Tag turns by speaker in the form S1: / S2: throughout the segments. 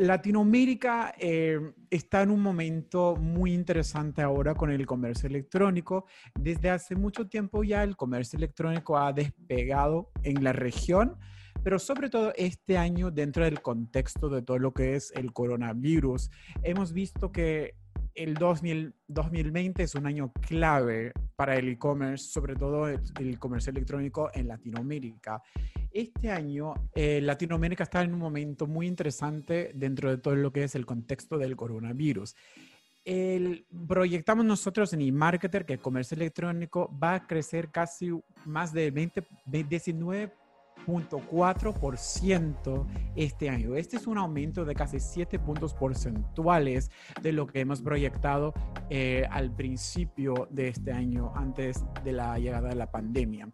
S1: Latinoamérica eh, está en un momento muy interesante ahora con el comercio electrónico. Desde hace mucho tiempo ya el comercio electrónico ha despegado en la región, pero sobre todo este año dentro del contexto de todo lo que es el coronavirus, hemos visto que el 2020 es un año clave para el e-commerce, sobre todo el, comercio electrónico en Latinoamérica. Este año eh, Latinoamérica está en un momento muy interesante dentro de todo lo que es el contexto del coronavirus. El, proyectamos nosotros en eMarketer que el comercio electrónico va a crecer casi más de 20, 19 0.4% este año. Este es un aumento de casi 7 puntos porcentuales de lo que hemos proyectado eh, al principio de este año, antes de la llegada de la pandemia.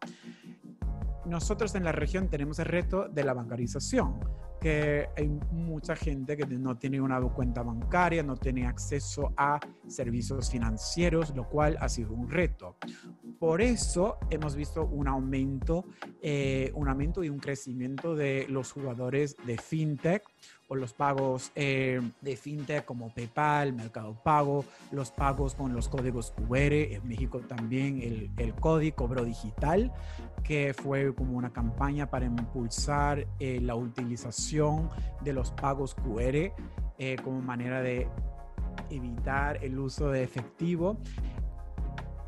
S1: Nosotros en la región tenemos el reto de la bancarización que hay mucha gente que no tiene una cuenta bancaria, no tiene acceso a servicios financieros, lo cual ha sido un reto. Por eso hemos visto un aumento, eh, un aumento y un crecimiento de los jugadores de fintech o los pagos eh, de fintech como PayPal, Mercado Pago, los pagos con los códigos QR, en México también el, el código cobro digital, que fue como una campaña para impulsar eh, la utilización de los pagos QR eh, como manera de evitar el uso de efectivo.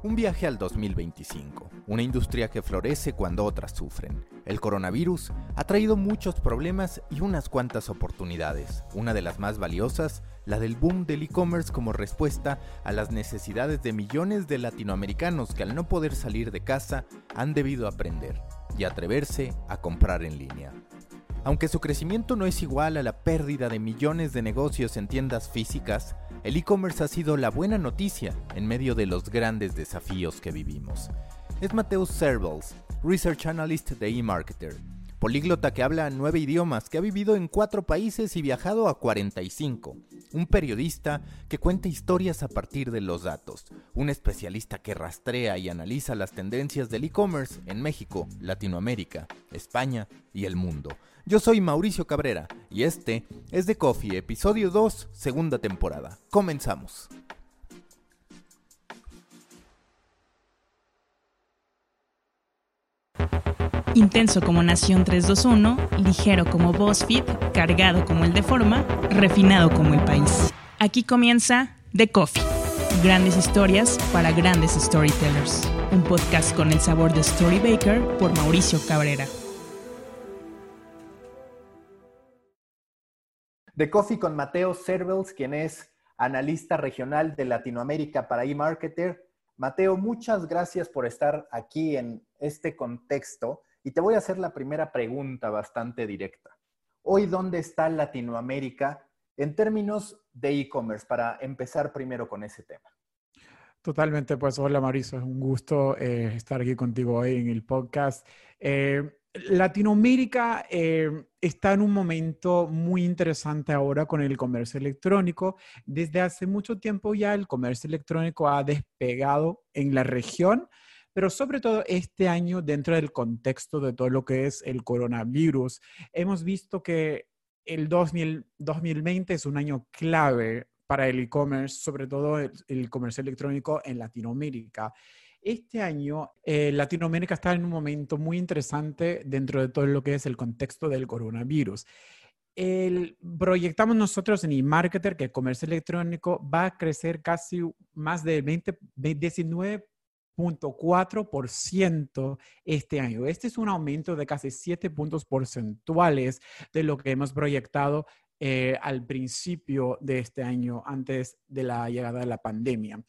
S2: Un viaje al 2025, una industria que florece cuando otras sufren. El coronavirus ha traído muchos problemas y unas cuantas oportunidades. Una de las más valiosas, la del boom del e-commerce como respuesta a las necesidades de millones de latinoamericanos que al no poder salir de casa han debido aprender y atreverse a comprar en línea. Aunque su crecimiento no es igual a la pérdida de millones de negocios en tiendas físicas, el e-commerce ha sido la buena noticia en medio de los grandes desafíos que vivimos. Es Mateus Servals, Research Analyst de eMarketer, políglota que habla nueve idiomas, que ha vivido en cuatro países y viajado a 45, un periodista que cuenta historias a partir de los datos, un especialista que rastrea y analiza las tendencias del e-commerce en México, Latinoamérica, España y el mundo. Yo soy Mauricio Cabrera y este es The Coffee, episodio 2, segunda temporada. Comenzamos.
S3: Intenso como Nación 321, ligero como BuzzFeed, cargado como el de Forma, refinado como el país. Aquí comienza The Coffee. Grandes historias para grandes storytellers. Un podcast con el sabor de Storybaker por Mauricio Cabrera.
S2: The Coffee con Mateo Cervels, quien es analista regional de Latinoamérica para eMarketer. Mateo, muchas gracias por estar aquí en este contexto y te voy a hacer la primera pregunta bastante directa. Hoy, ¿dónde está Latinoamérica en términos de e-commerce? Para empezar primero con ese tema.
S1: Totalmente, pues hola Mauricio, es un gusto eh, estar aquí contigo hoy en el podcast. Eh, Latinoamérica eh, está en un momento muy interesante ahora con el comercio electrónico. Desde hace mucho tiempo ya el comercio electrónico ha despegado en la región, pero sobre todo este año dentro del contexto de todo lo que es el coronavirus, hemos visto que el 2020 es un año clave para el e-commerce, sobre todo el comercio electrónico en Latinoamérica. Este año eh, Latinoamérica está en un momento muy interesante dentro de todo lo que es el contexto del coronavirus. El, proyectamos nosotros en eMarketer que el comercio electrónico va a crecer casi más de 20, 19.4% este año. Este es un aumento de casi 7 puntos porcentuales de lo que hemos proyectado eh, al principio de este año, antes de la llegada de la pandemia.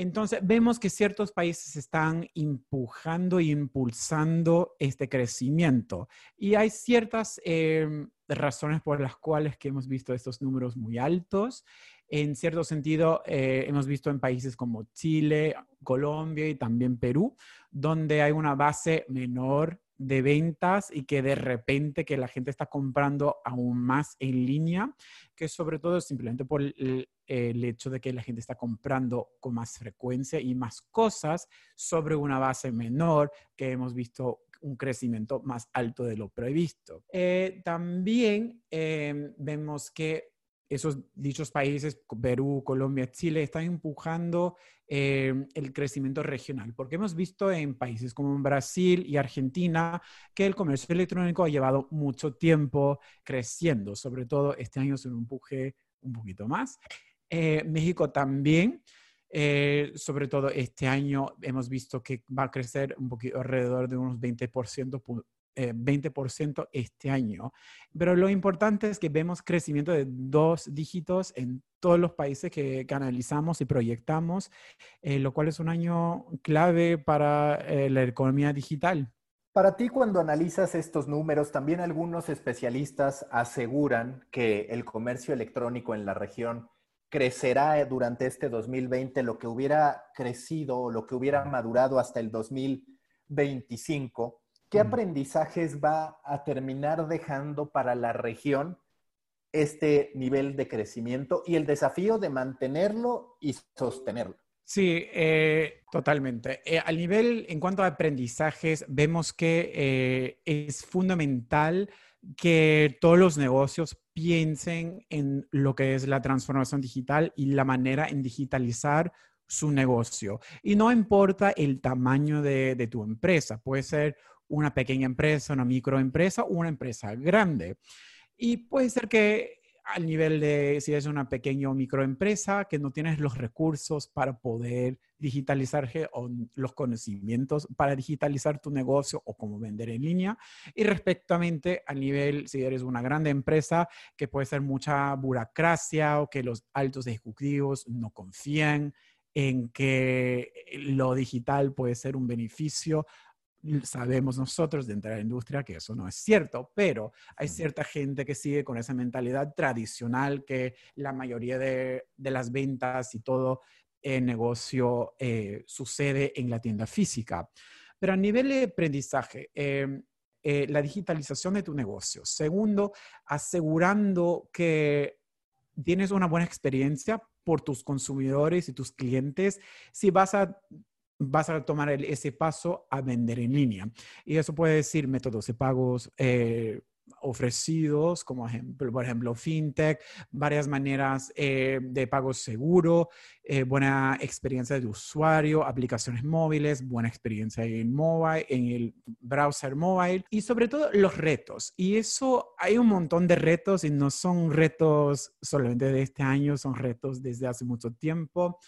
S1: Entonces, vemos que ciertos países están empujando e impulsando este crecimiento. Y hay ciertas em, razones por las cuales que hemos visto estos números muy altos. En cierto sentido, eh, hemos visto en países como Chile, Colombia y también Perú, donde hay una base menor de ventas y que de repente que la gente está comprando aún más en línea, que sobre todo simplemente por el, hecho de que la gente está comprando con más frecuencia y más cosas sobre una base menor, que hemos visto un crecimiento más alto de lo previsto. Eh, también eh, vemos que esos dichos países, Perú, Colombia, Chile, están empujando eh, el crecimiento regional, porque hemos visto en países como Brasil y Argentina que el comercio electrónico ha llevado mucho tiempo creciendo, sobre todo este año se un empuje un poquito más. Eh, México también, eh, sobre todo este año hemos visto que va a crecer un poquito alrededor de unos 20% 20% eh, este año. Pero lo importante es que vemos crecimiento de dos dígitos en todos los países que, analizamos y proyectamos, eh, lo cual es un año clave para eh, la economía digital.
S2: Para ti, cuando analizas estos números, también algunos especialistas aseguran que el comercio electrónico en la región crecerá durante este 2020 lo que hubiera crecido o lo que hubiera madurado hasta el 2025. ¿Qué aprendizajes va a terminar dejando para la región este nivel de crecimiento y el desafío de mantenerlo y sostenerlo?
S1: Sí, eh, totalmente. Eh, al nivel, en cuanto a aprendizajes, vemos que eh, es fundamental que todos los negocios piensen en lo que es la transformación digital y la manera en digitalizar su negocio. Y no importa el tamaño de, de tu empresa, puede ser una pequeña empresa, una microempresa o una empresa grande. Y puede ser que al nivel de, si es una pequeña o microempresa, que no tienes los recursos para poder digitalizar o los conocimientos para digitalizar tu negocio o cómo vender en línea. Y respectivamente al nivel, si eres una grande empresa, que puede ser mucha burocracia o que los altos ejecutivos no confían en que lo digital puede ser un beneficio sabemos nosotros dentro de la industria que eso no es cierto, pero hay cierta gente que sigue con esa mentalidad tradicional que la mayoría de, las ventas y todo el negocio eh, sucede en la tienda física. Pero a nivel de aprendizaje, em, eh, la digitalización de tu negocio. Segundo, asegurando que tienes una buena experiencia por tus consumidores y tus clientes. Si vas a vas a tomar ese paso a vender en línea. Y eso puede decir métodos de pagos eh, ofrecidos, como por ejemplo, fintech, varias maneras eh, de pago seguro, eh, buena experiencia de usuario, aplicaciones móviles, buena experiencia en mobile, en el browser mobile y sobre todo los retos. Y eso hay un montón de retos y no son retos solamente de este año, son retos desde hace mucho tiempo.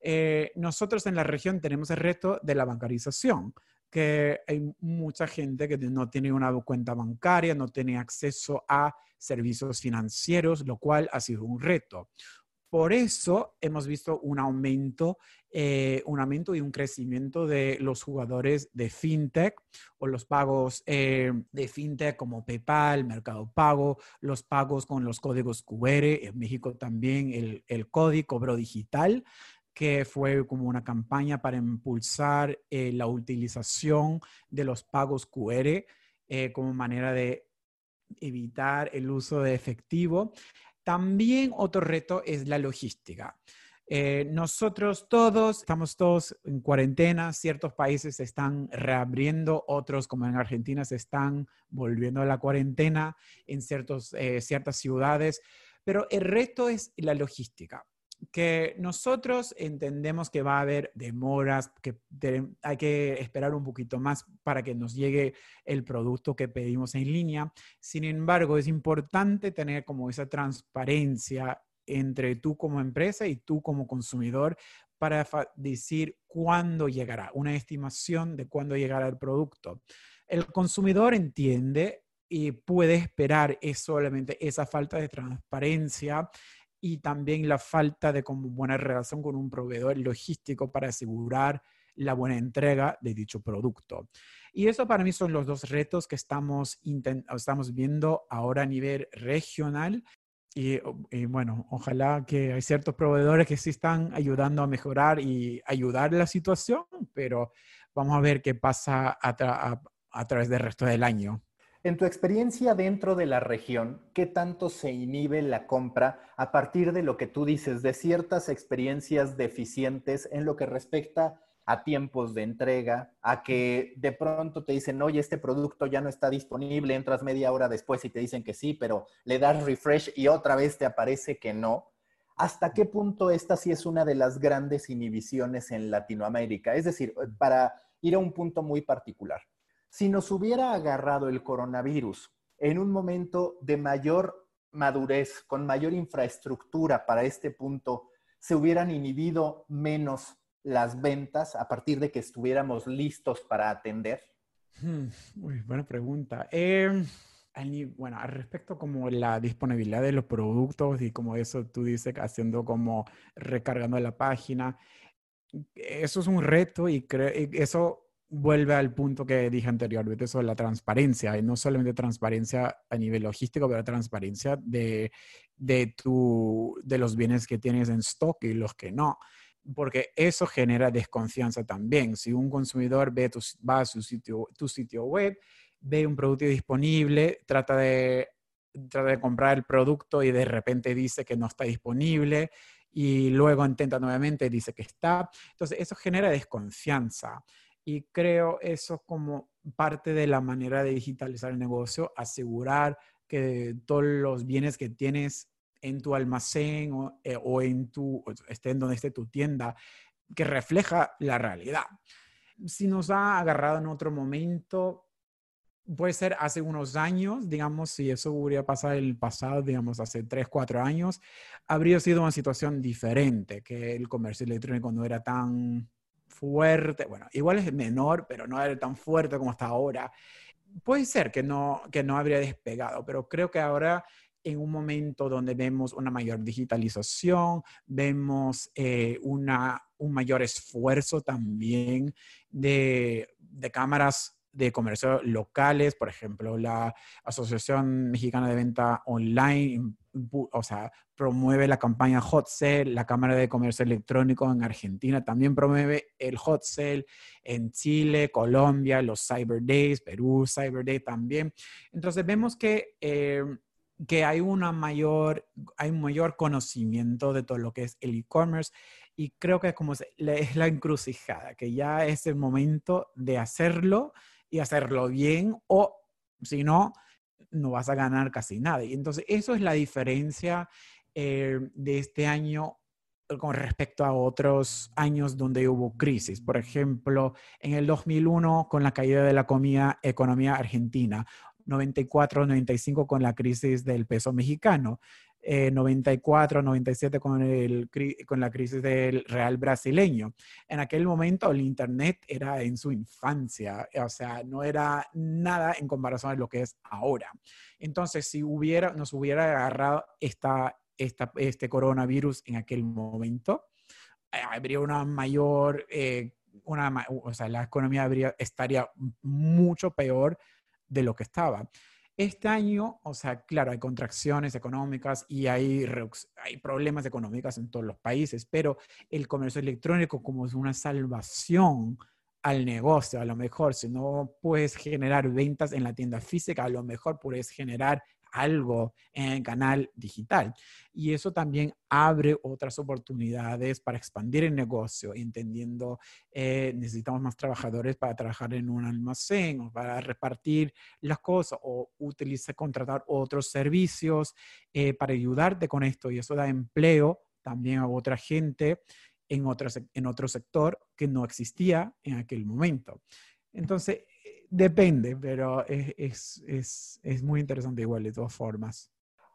S1: Eh, nosotros en la región tenemos el reto de la bancarización, que hay mucha gente que no tiene una cuenta bancaria, no tiene acceso a servicios financieros, lo cual ha sido un reto. Por eso hemos visto un aumento, eh, un aumento y un crecimiento de los jugadores de fintech o los pagos eh, de fintech como PayPal, Mercado Pago, los pagos con los códigos QR, en México también el, el código cobro digital que fue como una campaña para impulsar eh, la utilización de los pagos QR eh, como manera de evitar el uso de efectivo. También otro reto es la logística. Eh, nosotros todos estamos todos en cuarentena, ciertos países se están reabriendo, otros como en Argentina se están volviendo a la cuarentena en ciertos, ciertas ciudades, pero el reto es la logística que nosotros entendemos que va a haber demoras, que hay que esperar un poquito más para que nos llegue el producto que pedimos en línea. Sin embargo, es importante tener como esa transparencia entre tú como empresa y tú como consumidor para decir cuándo llegará, una estimación de cuándo llegará el producto. El consumidor entiende y puede esperar es solamente esa falta de transparencia y también la falta de buena relación con un proveedor logístico para asegurar la buena entrega de dicho producto. Y eso para mí son los dos retos que estamos, estamos viendo ahora a nivel regional. Y, bueno, ojalá que hay ciertos proveedores que sí están ayudando a mejorar y ayudar la situación, pero vamos a ver qué pasa a, a través del resto del año.
S2: En tu experiencia dentro de la región, ¿qué tanto se inhibe la compra a partir de lo que tú dices, de ciertas experiencias deficientes en lo que respecta a tiempos de entrega, a que de pronto te dicen, oye, este producto ya no está disponible, entras media hora después y te dicen que sí, pero le das refresh y otra vez te aparece que no. ¿Hasta qué punto esta sí es una de las grandes inhibiciones en Latinoamérica? Es decir, para ir a un punto muy particular, si nos hubiera agarrado el coronavirus en un momento de mayor madurez, con mayor infraestructura para este punto, se hubieran inhibido menos las ventas a partir de que estuviéramos listos para atender?
S1: Hmm, buena pregunta. Em, bueno, al respecto como la disponibilidad de los productos y como eso tú dices, haciendo como recargando la página, eso es un reto y creo eso vuelve al punto que dije anteriormente sobre la transparencia, y no solamente transparencia a nivel logístico, pero transparencia de, de, tu, de los bienes que tienes en stock y los que no porque eso genera desconfianza también. Si un consumidor ve tu, va a su sitio, tu sitio web, ve un producto disponible, trata de, trata de comprar el producto y de repente dice que no está disponible y luego intenta nuevamente y dice que está. Entonces, eso genera desconfianza. Y creo eso como parte de la manera de digitalizar el negocio, asegurar que todos los bienes que tienes en tu almacén o, eh, en tu, esté en donde esté tu tienda, que refleja la realidad. Si nos ha agarrado en otro momento, puede ser hace unos años, digamos, si eso hubiera pasado en el pasado, digamos, hace 3, 4 años, habría sido una situación diferente, que el comercio electrónico no era tan fuerte, bueno, igual es menor, pero no era tan fuerte como hasta ahora. Puede ser que no, que no habría despegado, pero creo que ahora en un momento donde vemos una mayor digitalización, vemos eh, una, un mayor esfuerzo también de, de cámaras de comercio locales, por ejemplo, la Asociación Mexicana de Venta Online, o sea, promueve la campaña Hot Sale, la Cámara de Comercio Electrónico en Argentina también promueve el Hot Sale en Chile, Colombia, los Cyber Days, Perú, Cyber Day también. Entonces vemos que, eh, que hay, una mayor, hay un mayor conocimiento de todo lo que es el e-commerce y creo que como es la encrucijada, que ya es el momento de hacerlo y hacerlo bien o si no, no vas a ganar casi nada. Y entonces eso es la diferencia eh, de este año con respecto a otros años donde hubo crisis. Por ejemplo, en el 2001 con la caída de la comida, economía argentina, 94, 95 con la crisis del peso mexicano, 94, eh, 97 con, el, con la crisis del real brasileño. En aquel momento el Internet era en su infancia, o sea, no era nada en comparación a lo que es ahora. Entonces, si hubiera, nos hubiera agarrado esta, esta, este coronavirus en aquel momento, eh, habría una mayor, eh, una, o sea, la economía habría, estaría mucho peor de lo que estaba. Este año, o sea, claro, hay contracciones económicas y hay, hay problemas económicos en todos los países, pero el comercio electrónico como es una salvación al negocio, a lo mejor si no puedes generar ventas en la tienda física, a lo mejor puedes generar algo en el canal digital. Y eso también abre otras oportunidades para expandir el negocio, entendiendo, eh, necesitamos más trabajadores para trabajar en un almacén o para repartir las cosas o utilizar, contratar otros servicios eh, para ayudarte con esto. Y eso da empleo también a otra gente en, en otro sector que no existía en aquel momento. Entonces, Depende, pero es, es, es, muy interesante igual de todas formas.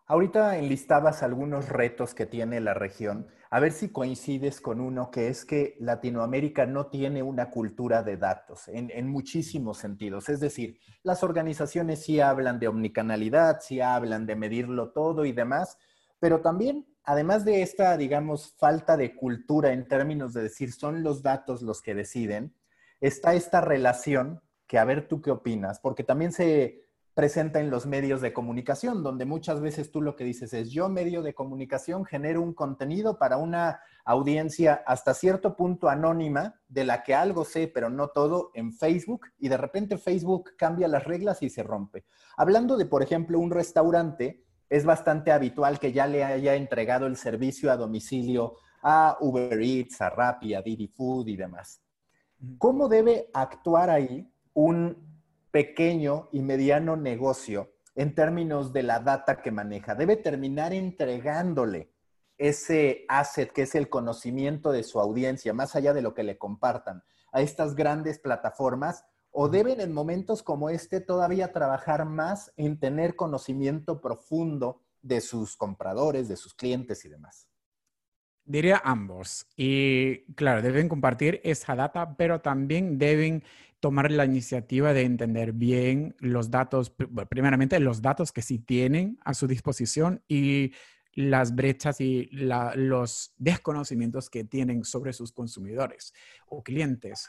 S2: Ahorita enlistabas algunos retos que tiene la región. A ver si coincides con uno que es que Latinoamérica no tiene una cultura de datos en, en, muchísimos sentidos. Es decir, las organizaciones sí hablan de omnicanalidad, sí hablan de medirlo todo y demás, pero también, además de esta, digamos, falta de cultura en términos de decir son los datos los que deciden, está esta relación que a ver tú qué opinas, porque también se presenta en los medios de comunicación, donde muchas veces tú lo que dices es, yo medio de comunicación genero un contenido para una audiencia hasta cierto punto anónima, de la que algo sé, pero no todo, en Facebook, y de repente Facebook cambia las reglas y se rompe. Hablando de, por ejemplo, un restaurante, es bastante habitual que ya le haya entregado el servicio a domicilio a Uber Eats, a Rappi, a Didi Food y demás. ¿Cómo debe actuar ahí un pequeño y mediano negocio en términos de la data que maneja? Debe terminar entregándole ese asset que es el conocimiento de su audiencia, más allá de lo que le compartan, a estas grandes plataformas o deben en momentos como este todavía trabajar más en tener conocimiento profundo de sus compradores, de sus clientes y demás?
S1: Diría ambos. Y claro, deben compartir esa data, pero también deben tomar la iniciativa de entender bien los datos, primeramente los datos que sí tienen a su disposición y las brechas y los desconocimientos que tienen sobre sus consumidores o clientes.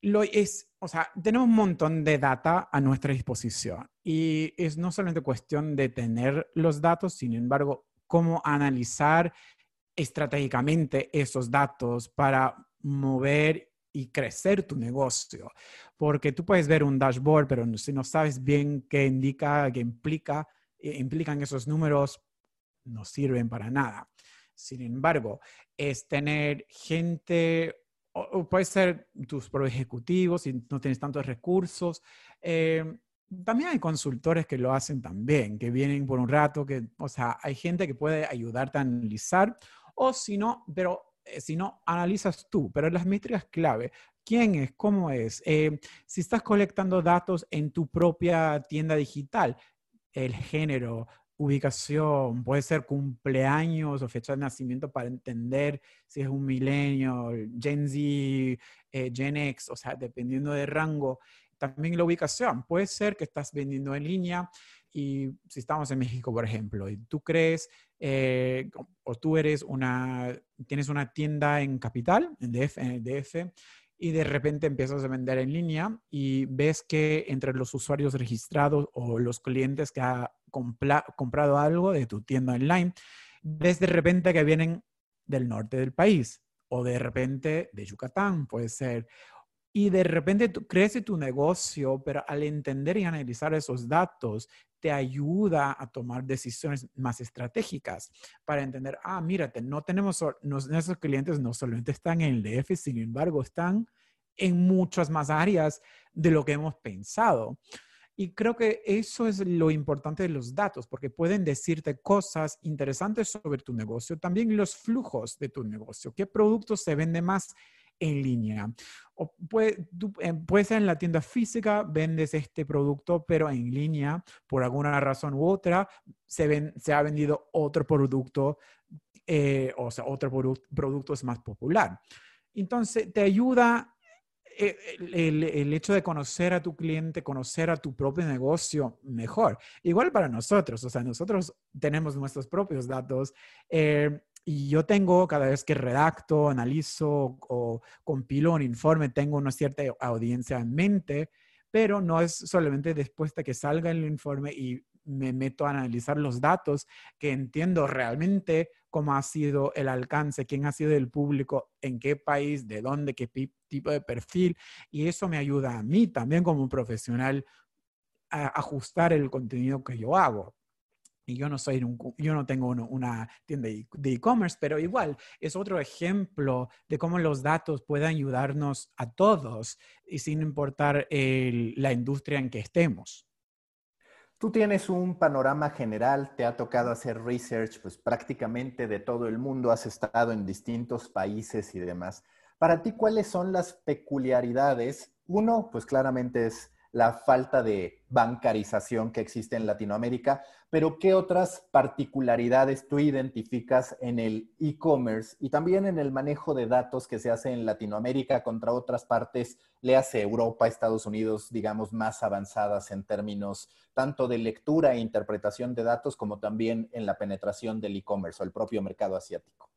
S1: Lo es, o sea, tenemos un montón de data a nuestra disposición y es no solamente cuestión de tener los datos, sin embargo, cómo analizar estratégicamente esos datos para mover y crecer tu negocio. Porque tú puedes ver un dashboard, pero si no sabes bien qué indica, qué implica, eh, implican esos números, no sirven para nada. Sin embargo, es tener gente o, puede ser tus ejecutivos si no tienes tantos recursos. Eh, también hay consultores que lo hacen también, que vienen por un rato, que, o sea, hay gente que puede ayudarte a analizar, o si no, pero eh, si no, analizas tú, pero las métricas clave, quién es, cómo es, eh, si estás colectando datos en tu propia tienda digital, el género, ubicación, puede ser cumpleaños o fecha de nacimiento para entender si es un milenio, Gen Z, eh, Gen X, o sea, dependiendo de rango. También la ubicación, puede ser que estás vendiendo en línea y si estamos en México, por ejemplo, y tú crees eh, o tú eres una, tienes una tienda en capital, en DF, en el DF, y de repente empiezas a vender en línea y ves que entre los usuarios registrados o los clientes que ha comprado algo de tu tienda online, ves de repente que vienen del norte del país o de repente de Yucatán, puede ser. Y de repente crece tu negocio, pero al entender y analizar esos datos, te ayuda a tomar decisiones más estratégicas para entender, ah, mírate, no tenemos, nuestros clientes no solamente están en el DF, sin embargo, están en muchas más áreas de lo que hemos pensado. Y creo que eso es lo importante de los datos, porque pueden decirte cosas interesantes sobre tu negocio, también los flujos de tu negocio, qué productos se venden más en línea. O puede, eh, puede, ser en la tienda física, vendes este producto, pero en línea, por alguna razón u otra, se, ven, se ha vendido otro producto, eh, o sea, otro producto es más popular. Entonces, te ayuda eh, el, hecho de conocer a tu cliente, conocer a tu propio negocio mejor. Igual para nosotros, o sea, nosotros tenemos nuestros propios datos. Eh, y yo tengo, cada vez que redacto, analizo o compilo un informe, tengo una cierta audiencia en mente, pero no es solamente después de que salga el informe y me meto a analizar los datos, que entiendo realmente cómo ha sido el alcance, quién ha sido el público, en qué país, de dónde, qué tipo de perfil. Y eso me ayuda a mí también como profesional a ajustar el contenido que yo hago y yo no soy yo no tengo una tienda de e-commerce, pero igual es otro ejemplo de cómo los datos pueden ayudarnos a todos y sin importar la industria en que estemos.
S2: Tú tienes un panorama general, te ha tocado hacer research pues prácticamente de todo el mundo, has estado en distintos países y demás. Para ti, ¿cuáles son las peculiaridades? Uno, pues claramente es la falta de bancarización que existe en Latinoamérica, pero ¿qué otras particularidades tú identificas en el e-commerce y también en el manejo de datos que se hace en Latinoamérica contra otras partes, le hace Europa, Estados Unidos, digamos, más avanzadas en términos tanto de lectura e interpretación de datos como también en la penetración del e-commerce o el propio mercado asiático?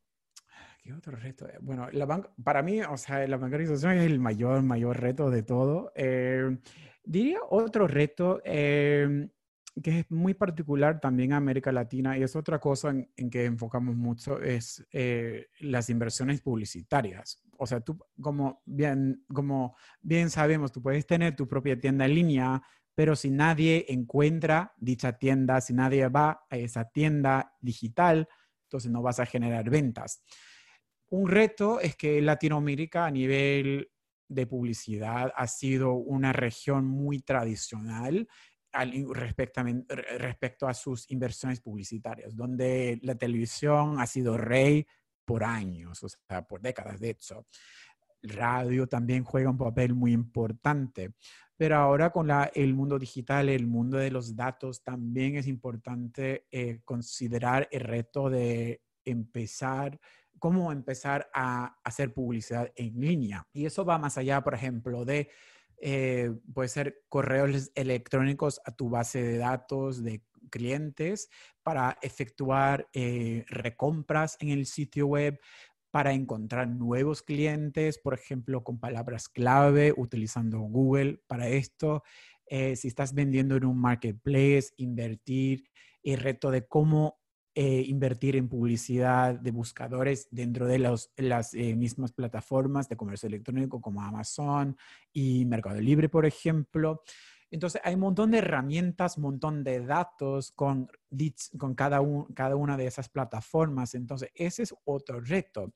S1: ¿Qué otro reto? Bueno, la para mí, o sea, la bancarización es el mayor, mayor reto de todo. Eh, Diría otro reto em, que es muy particular también a América Latina y es otra cosa en, que enfocamos mucho, es eh, las inversiones publicitarias. O sea, tú como bien, como bien sabemos, tú puedes tener tu propia tienda en línea, pero si nadie encuentra dicha tienda, si nadie va a esa tienda digital, entonces no vas a generar ventas. Un reto es que Latinoamérica a nivel de publicidad ha sido una región muy tradicional respecto, respecto a sus inversiones publicitarias, donde la televisión ha sido rey por años, o sea, por décadas de hecho. Radio también juega un papel muy importante, pero ahora con la, el mundo digital, el mundo de los datos, también es importante eh, considerar el reto de empezar cómo empezar a hacer publicidad en línea. Y eso va más allá, por ejemplo, de, eh, puede ser correos electrónicos a tu base de datos de clientes para efectuar eh, recompras en el sitio web, para encontrar nuevos clientes, por ejemplo, con palabras clave, utilizando Google para esto. Eh, si estás vendiendo en un marketplace, invertir, el reto de cómo eh, invertir en publicidad de buscadores dentro de las eh, mismas plataformas de comercio electrónico como Amazon y Mercado Libre, por ejemplo. Entonces, hay un montón de herramientas, un montón de datos con, con cada, cada una de esas plataformas. Entonces, ese es otro reto,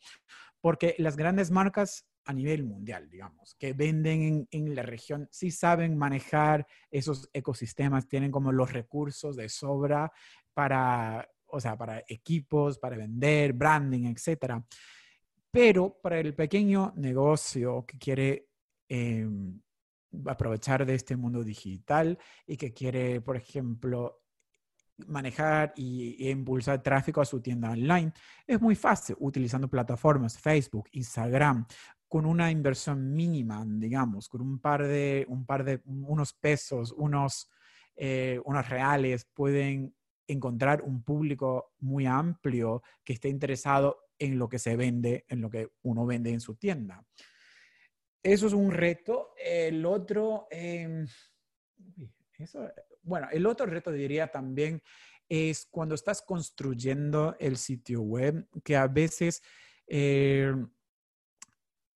S1: porque las grandes marcas a nivel mundial, digamos, que venden en, en, la región, sí saben manejar esos ecosistemas, tienen como los recursos de sobra para o sea, para equipos, para vender, branding, etc. Pero para el pequeño negocio que quiere em, aprovechar de este mundo digital y que quiere, por ejemplo, manejar y, impulsar tráfico a su tienda online, es muy fácil utilizando plataformas Facebook, Instagram, con una inversión mínima, digamos, con un par de, un par de, unos pesos, unos, eh, unos reales, pueden encontrar un público muy amplio que esté interesado en lo que se vende, en lo que uno vende en su tienda. Eso es un reto. El otro, em, bueno, el otro reto diría también es cuando estás construyendo el sitio web, que a veces, eh,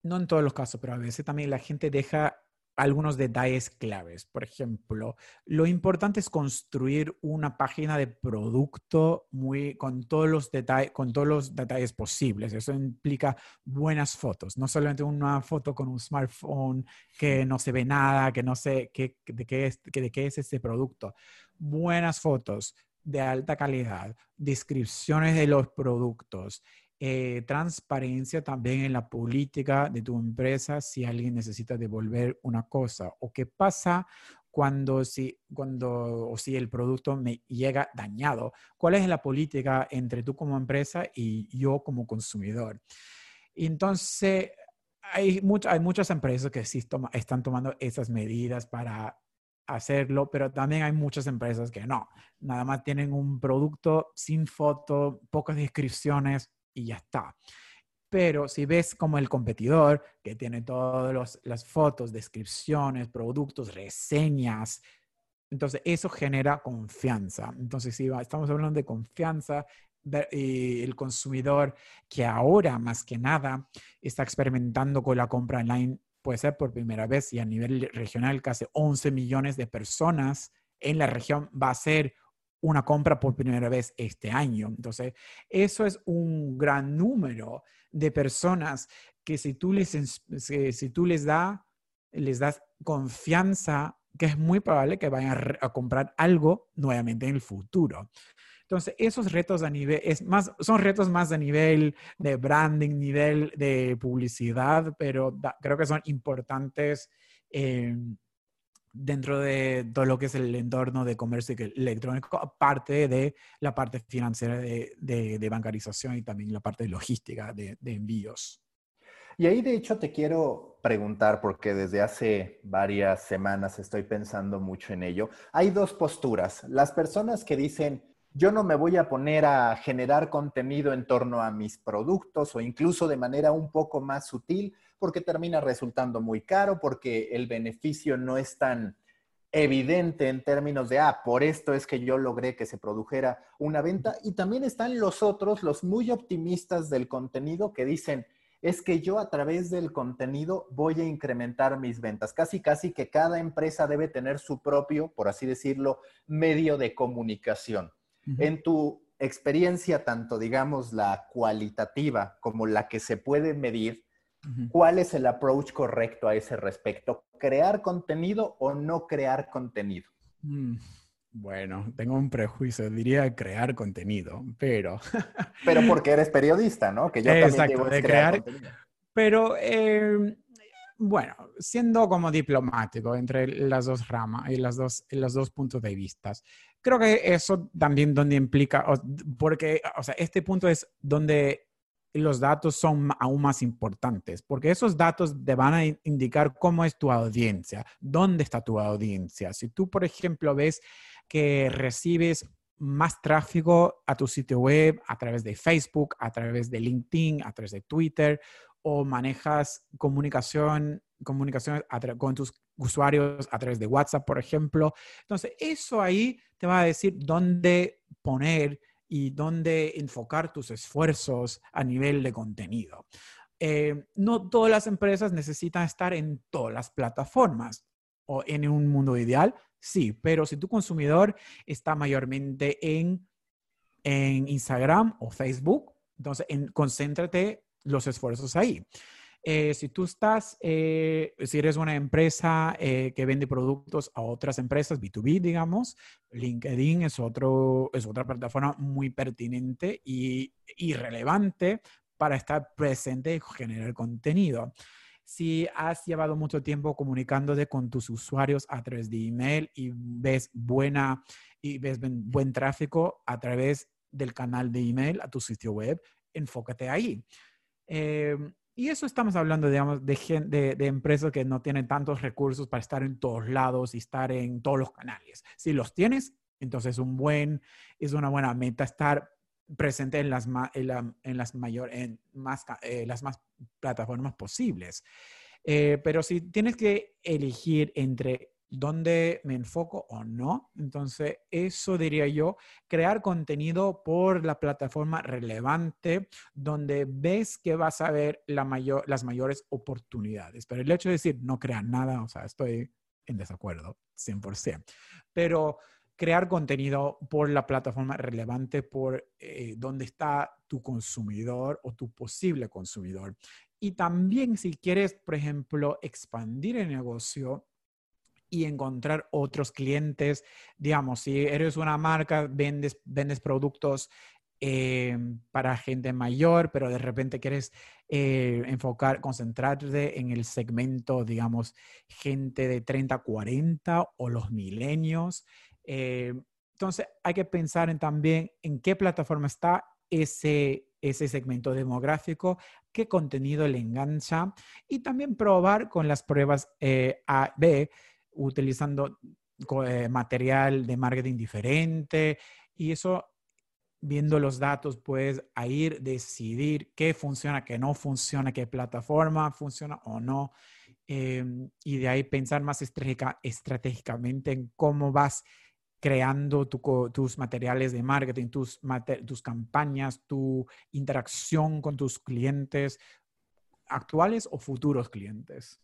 S1: no en todos los casos, pero a veces también la gente deja algunos detalles claves. Por ejemplo, lo importante es construir una página de producto muy, con, todos los detalles, con todos los detalles posibles. Eso implica buenas fotos, no solamente una foto con un smartphone que no se ve nada, que no sé qué, de, qué es, de qué es este producto. Buenas fotos de alta calidad, descripciones de los productos, eh, transparencia también en la política de tu empresa si alguien necesita devolver una cosa o qué pasa cuando si, cuando, o si el producto me llega dañado. ¿Cuál es la política entre tú como empresa y yo como consumidor? Entonces, hay, hay muchas empresas que sí están tomando esas medidas para hacerlo, pero también hay muchas empresas que no. Nada más tienen un producto sin foto, pocas descripciones, y ya está. Pero si ves como el competidor, que tiene todas las fotos, descripciones, productos, reseñas, entonces eso genera confianza. Entonces, si estamos hablando de confianza, el consumidor que ahora más que nada está experimentando con la compra online, puede ser por primera vez y a nivel regional casi 11 millones de personas en la región va a ser una compra por primera vez este año. Entonces, eso es un gran número de personas que si tú les, si tú les, da, les das confianza, que es muy probable que vayan a, comprar algo nuevamente en el futuro. Entonces, esos retos a nivel, es más, son retos más a nivel de branding, nivel de publicidad, pero creo que son importantes eh, dentro de todo lo que es el entorno de comercio electrónico, aparte de la parte financiera de, de, bancarización y también la parte logística de, de, envíos.
S2: Y ahí de hecho te quiero preguntar, porque desde hace varias semanas estoy pensando mucho en ello. Hay dos posturas. Las personas que dicen, yo no me voy a poner a generar contenido en torno a mis productos o incluso de manera un poco más sutil, porque termina resultando muy caro, porque el beneficio no es tan evidente en términos de, ah, por esto es que yo logré que se produjera una venta. Y también están los otros, los muy optimistas del contenido, que dicen, es que yo a través del contenido voy a incrementar mis ventas. Casi, casi que cada empresa debe tener su propio, por así decirlo, medio de comunicación. En tu experiencia, tanto digamos la cualitativa como la que se puede medir, ¿Cuál es el approach correcto a ese respecto? ¿Crear contenido o no crear contenido?
S1: Mm, bueno, tengo un prejuicio, diría crear contenido, pero...
S2: pero porque eres periodista, ¿no?
S1: Que yo Exacto, de crear... pero, em, bueno, siendo como diplomático entre las dos ramas y las dos, los dos puntos de vista, creo que eso también donde implica, porque, o sea, este punto es donde los datos son aún más importantes, porque esos datos te van a indicar cómo es tu audiencia, dónde está tu audiencia. Si tú, por ejemplo, ves que recibes más tráfico a tu sitio web a través de Facebook, a través de LinkedIn, a través de Twitter, o manejas comunicación, comunicación con tus usuarios a través de WhatsApp, por ejemplo. Entonces, eso ahí te va a decir dónde poner y dónde enfocar tus esfuerzos a nivel de contenido. Eh, no todas las empresas necesitan estar en todas las plataformas o en un mundo ideal, sí, pero si tu consumidor está mayormente en, en Instagram o Facebook, entonces concéntrate los esfuerzos ahí. Eh, si tú estás, eh, si eres una empresa eh, que vende productos a otras empresas, B2B, digamos, LinkedIn es, otro, es otra plataforma muy pertinente y, relevante para estar presente y generar contenido. Si has llevado mucho tiempo comunicándote con tus usuarios a través de email y ves buena y ves buen tráfico a través del canal de email a tu sitio web, enfócate ahí. Y eso estamos hablando, digamos, de, de, empresas que no tienen tantos recursos para estar en todos lados y estar en todos los canales. Si los tienes, entonces un buen, es una buena meta estar presente en las, en, las mayor, en más, eh, las más plataformas posibles. Eh, pero si tienes que elegir entre dónde me enfoco o no. Entonces, eso diría yo, crear contenido por la plataforma relevante donde ves que vas a ver la mayor, las mayores oportunidades. Pero el hecho de decir no crear nada, o sea, estoy en desacuerdo, 100%. Pero crear contenido por la plataforma relevante, por eh, está tu consumidor o tu posible consumidor. Y también si quieres, por ejemplo, expandir el negocio, y encontrar otros clientes. Digamos, si eres una marca, vendes, vendes productos eh, para gente mayor, pero de repente quieres eh, enfocar, concentrarte en el segmento, digamos, gente de 30, 40 o los milenios. Eh, entonces, hay que pensar en también en qué plataforma está ese, ese segmento demográfico, qué contenido le engancha y también probar con las pruebas A, B utilizando eh, material de marketing diferente y eso viendo los datos puedes ir decidir qué funciona, qué no funciona, qué plataforma funciona o no. Em, y de ahí pensar más estratégicamente en cómo vas creando tus materiales de marketing, tus, tus campañas, tu interacción con tus clientes actuales o futuros clientes.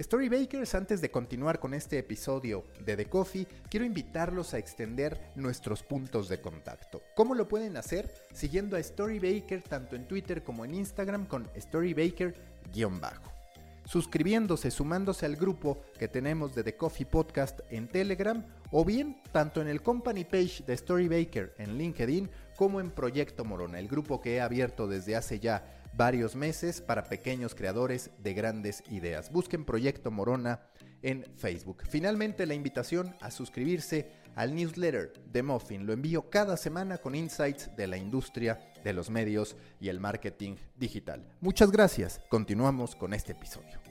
S2: Storybakers, antes de continuar con este episodio de The Coffee, quiero invitarlos a extender nuestros puntos de contacto. ¿Cómo lo pueden hacer? Siguiendo a Storybaker tanto en Twitter como en Instagram con Storybaker-bajo. Suscribiéndose, sumándose al grupo que tenemos de The Coffee Podcast en Telegram o bien tanto en el company page de Storybaker en LinkedIn como en Proyecto Morona, el grupo que he abierto desde hace ya varios meses para pequeños creadores de grandes ideas. Busquen Proyecto Morona en Facebook. Finalmente la invitación a suscribirse al newsletter de Muffin. Lo envío cada semana con insights de la industria de los medios y el marketing digital. Muchas gracias. Continuamos con este episodio.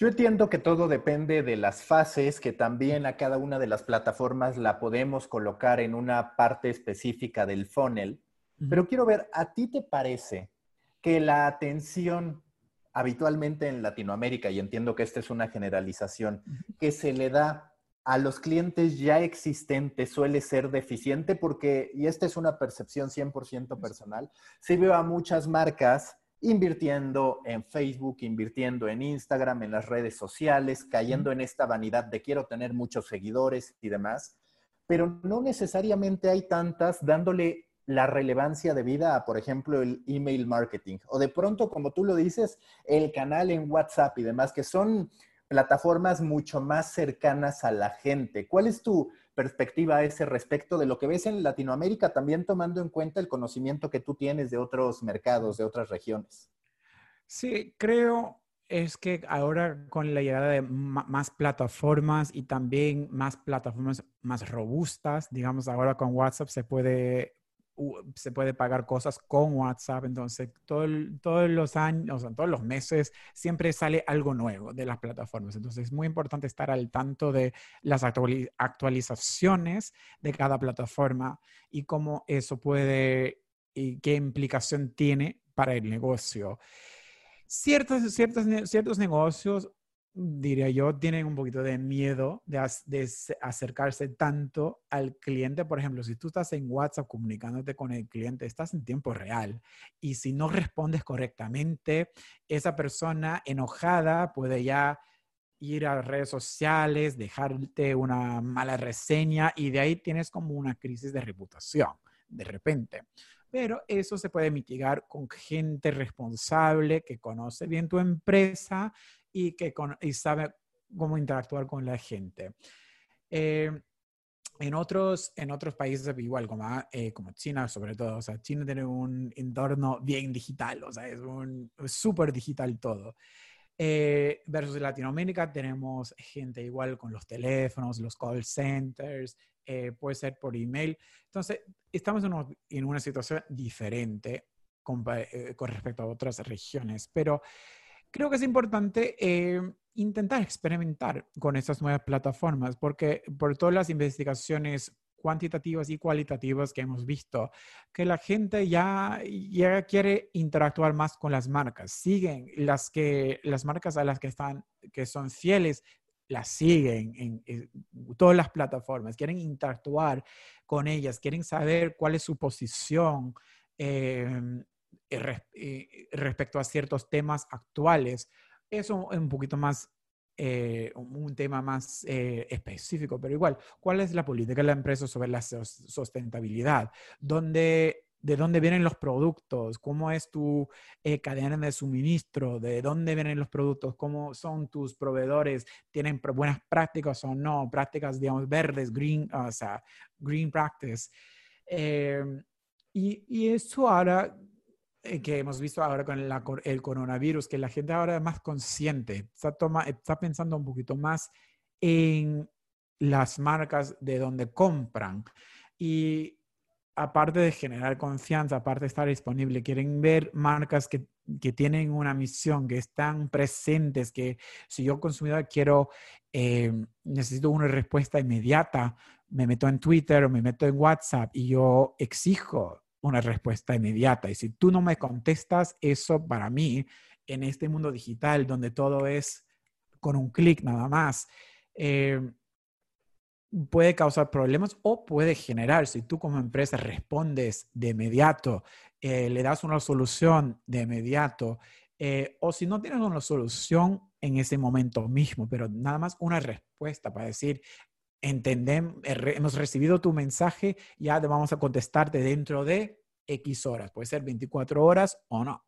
S2: Yo entiendo que todo depende de las fases, que también a cada una de las plataformas la podemos colocar en una parte específica del funnel, pero quiero ver, ¿a ti te parece que la atención habitualmente en Latinoamérica, y entiendo que esta es una generalización, que se le da a los clientes ya existentes suele ser deficiente? Porque, y esta es una percepción 100% personal, sí veo a muchas marcas invirtiendo en Facebook, invirtiendo en Instagram, en las redes sociales, cayendo en esta vanidad de quiero tener muchos seguidores y demás, pero no necesariamente hay tantas dándole la relevancia debida a, por ejemplo, el email marketing. O de pronto, como tú lo dices, el canal en WhatsApp y demás, que son plataformas mucho más cercanas a la gente. ¿Cuál es tu perspectiva a ese respecto de lo que ves en Latinoamérica, también tomando en cuenta el conocimiento que tú tienes de otros mercados, de otras regiones?
S1: Sí, creo es que ahora con la llegada de más plataformas y también más plataformas más robustas, digamos, ahora con WhatsApp se puede se puede pagar cosas con WhatsApp, entonces todos los años, o todos los meses siempre sale algo nuevo de las plataformas. Entonces es muy importante estar al tanto de las actualizaciones de cada plataforma y cómo eso puede y qué implicación tiene para el negocio. Ciertos negocios diría yo, tienen un poquito de miedo de, acercarse tanto al cliente. Por ejemplo, si tú estás en WhatsApp comunicándote con el cliente, estás en tiempo real y si no respondes correctamente, esa persona enojada puede ya ir a redes sociales, dejarte una mala reseña y de ahí tienes como una crisis de reputación de repente. Pero eso se puede mitigar con gente responsable que conoce bien tu empresa y que y sabe cómo interactuar con la gente. Eh, en otros, en otros países igual, como, ah, eh, como China sobre todo, o sea, China tiene un entorno bien digital, o sea, es un súper digital todo. Eh, versus Latinoamérica tenemos gente igual con los teléfonos, los call centers, puede ser por email. Entonces, estamos en, en una situación diferente con, con, respecto a otras regiones, pero creo que es importante eh, intentar experimentar con estas nuevas plataformas, porque por todas las investigaciones cuantitativas y cualitativas que hemos visto, que la gente ya, ya quiere interactuar más con las marcas, siguen las que las marcas a las que están que son fieles las siguen en, todas las plataformas, quieren interactuar con ellas, quieren saber cuál es su posición, eh, respecto a ciertos temas actuales. Eso es un poquito más, eh, un tema más eh, específico, pero igual, ¿cuál es la política de la empresa sobre la sostenibilidad? ¿Dónde, ¿De dónde vienen los productos? ¿Cómo es tu eh, cadena de suministro? ¿De dónde vienen los productos? ¿Cómo son tus proveedores? ¿Tienen buenas prácticas o no? Prácticas, digamos, verdes, green, o sea, green practice. y, eso ahora eh, que hemos visto ahora con el coronavirus, que la gente ahora es más consciente, está, toma, está pensando un poquito más en las marcas de donde compran. Y aparte de generar confianza, aparte de estar disponible, quieren ver marcas que, que tienen una misión, que están presentes, que si yo consumidor quiero, eh, necesito una respuesta inmediata, me meto en Twitter o me meto en WhatsApp y yo exijo una respuesta inmediata. Y si tú no me contestas, eso para mí, en este mundo digital donde todo es con un clic nada más, eh, puede causar problemas o puede generar, si tú como empresa respondes de inmediato, eh, le das una solución de inmediato, eh, o si no tienes una solución en ese momento mismo, pero nada más una respuesta para decir, entendemos, hemos recibido tu mensaje, ya vamos a contestarte dentro de X horas, puede ser 24 horas o no.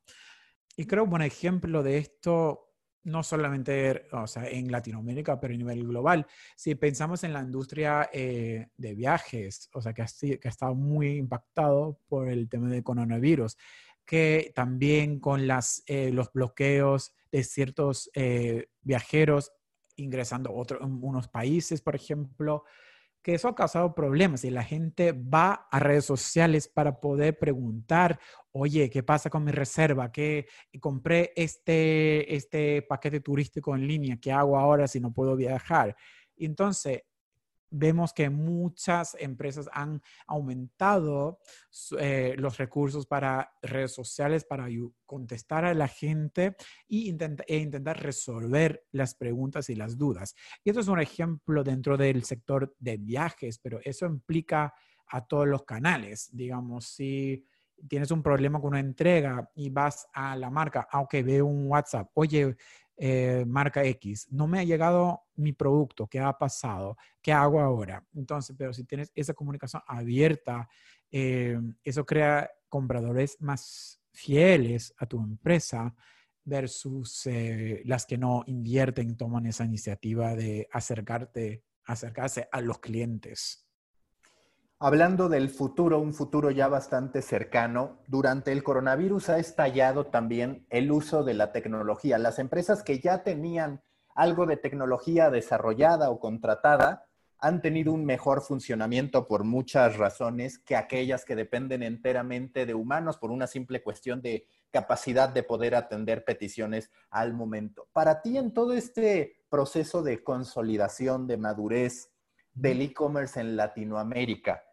S1: Y creo un buen ejemplo de esto, no solamente o sea, en Latinoamérica, pero a nivel global. Si pensamos en la industria eh, de viajes, o sea, que ha, que ha estado muy impactado por el tema del coronavirus, que también con las, eh, los bloqueos de ciertos eh, viajeros ingresando otros, unos países, por ejemplo, que eso ha causado problemas y la gente va a redes sociales para poder preguntar, oye, ¿qué pasa con mi reserva? ¿Qué compré este, este paquete turístico en línea? ¿Qué hago ahora si no puedo viajar? Entonces, vemos que muchas empresas han aumentado eh, los recursos para redes sociales para contestar a la gente e intentar resolver las preguntas y las dudas. Y esto es un ejemplo dentro del sector de viajes, pero eso implica a todos los canales. Digamos, si tienes un problema con una entrega y vas a la marca, aunque veo un WhatsApp, oye, eh, marca X, no me ha llegado mi producto, ¿qué ha pasado? ¿Qué hago ahora? Entonces, pero si tienes esa comunicación abierta, eh, eso crea compradores más fieles a tu empresa versus eh, las que no invierten, toman esa iniciativa de acercarte, acercarse a los clientes.
S2: Hablando del futuro, un futuro ya bastante cercano, durante el coronavirus ha estallado también el uso de la tecnología. Las empresas que ya tenían algo de tecnología desarrollada o contratada han tenido un mejor funcionamiento por muchas razones que aquellas que dependen enteramente de humanos por una simple cuestión de capacidad de poder atender peticiones al momento. Para ti, en todo este proceso de consolidación, de madurez del e-commerce en Latinoamérica,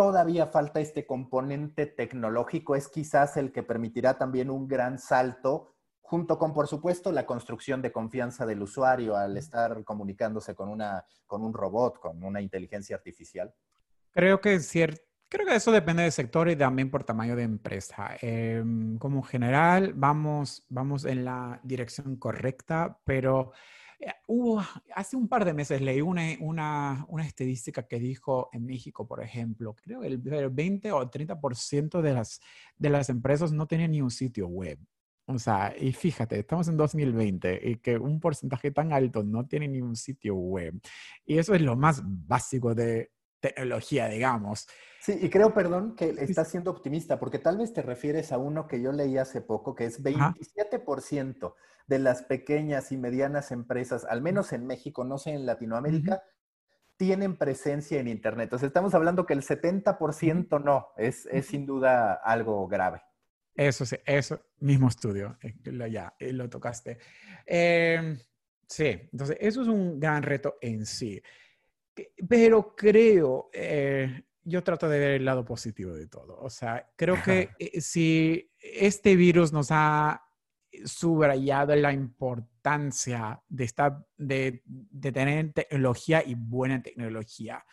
S2: todavía falta este componente tecnológico, es quizás el que permitirá también un gran salto, junto con, por supuesto, la construcción de confianza del usuario al estar comunicándose con, una, con un robot, con una inteligencia artificial.
S1: Creo que es cierto. Creo que eso depende del sector y también por tamaño de empresa. Em, como general, vamos, vamos en la dirección correcta, pero hubo, hace un par de meses leí una, una, una, estadística que dijo en México, por ejemplo, creo que el 20 o 30% de las, de las empresas no tienen ni un sitio web. O sea, y fíjate, estamos en 2020 y que un porcentaje tan alto no tiene ni un sitio web. Y eso es lo más básico de tecnología, digamos.
S2: Sí, y creo, perdón, que estás siendo optimista, porque tal vez te refieres a uno que yo leí hace poco, que es 27% de las pequeñas y medianas empresas, al menos en México, no sé, en Latinoamérica, tienen presencia en Internet. Entonces, estamos hablando que el 70% no, es, es sin duda algo grave.
S1: Eso sí, eso mismo estudio, eh, ya eh, lo tocaste. Em, sí, entonces eso es un gran reto en sí. Pero creo, eh, yo trato de ver el lado positivo de todo. O sea, creo que si este virus nos ha subrayado la importancia de, estar, de, de, tener tecnología y buena tecnología.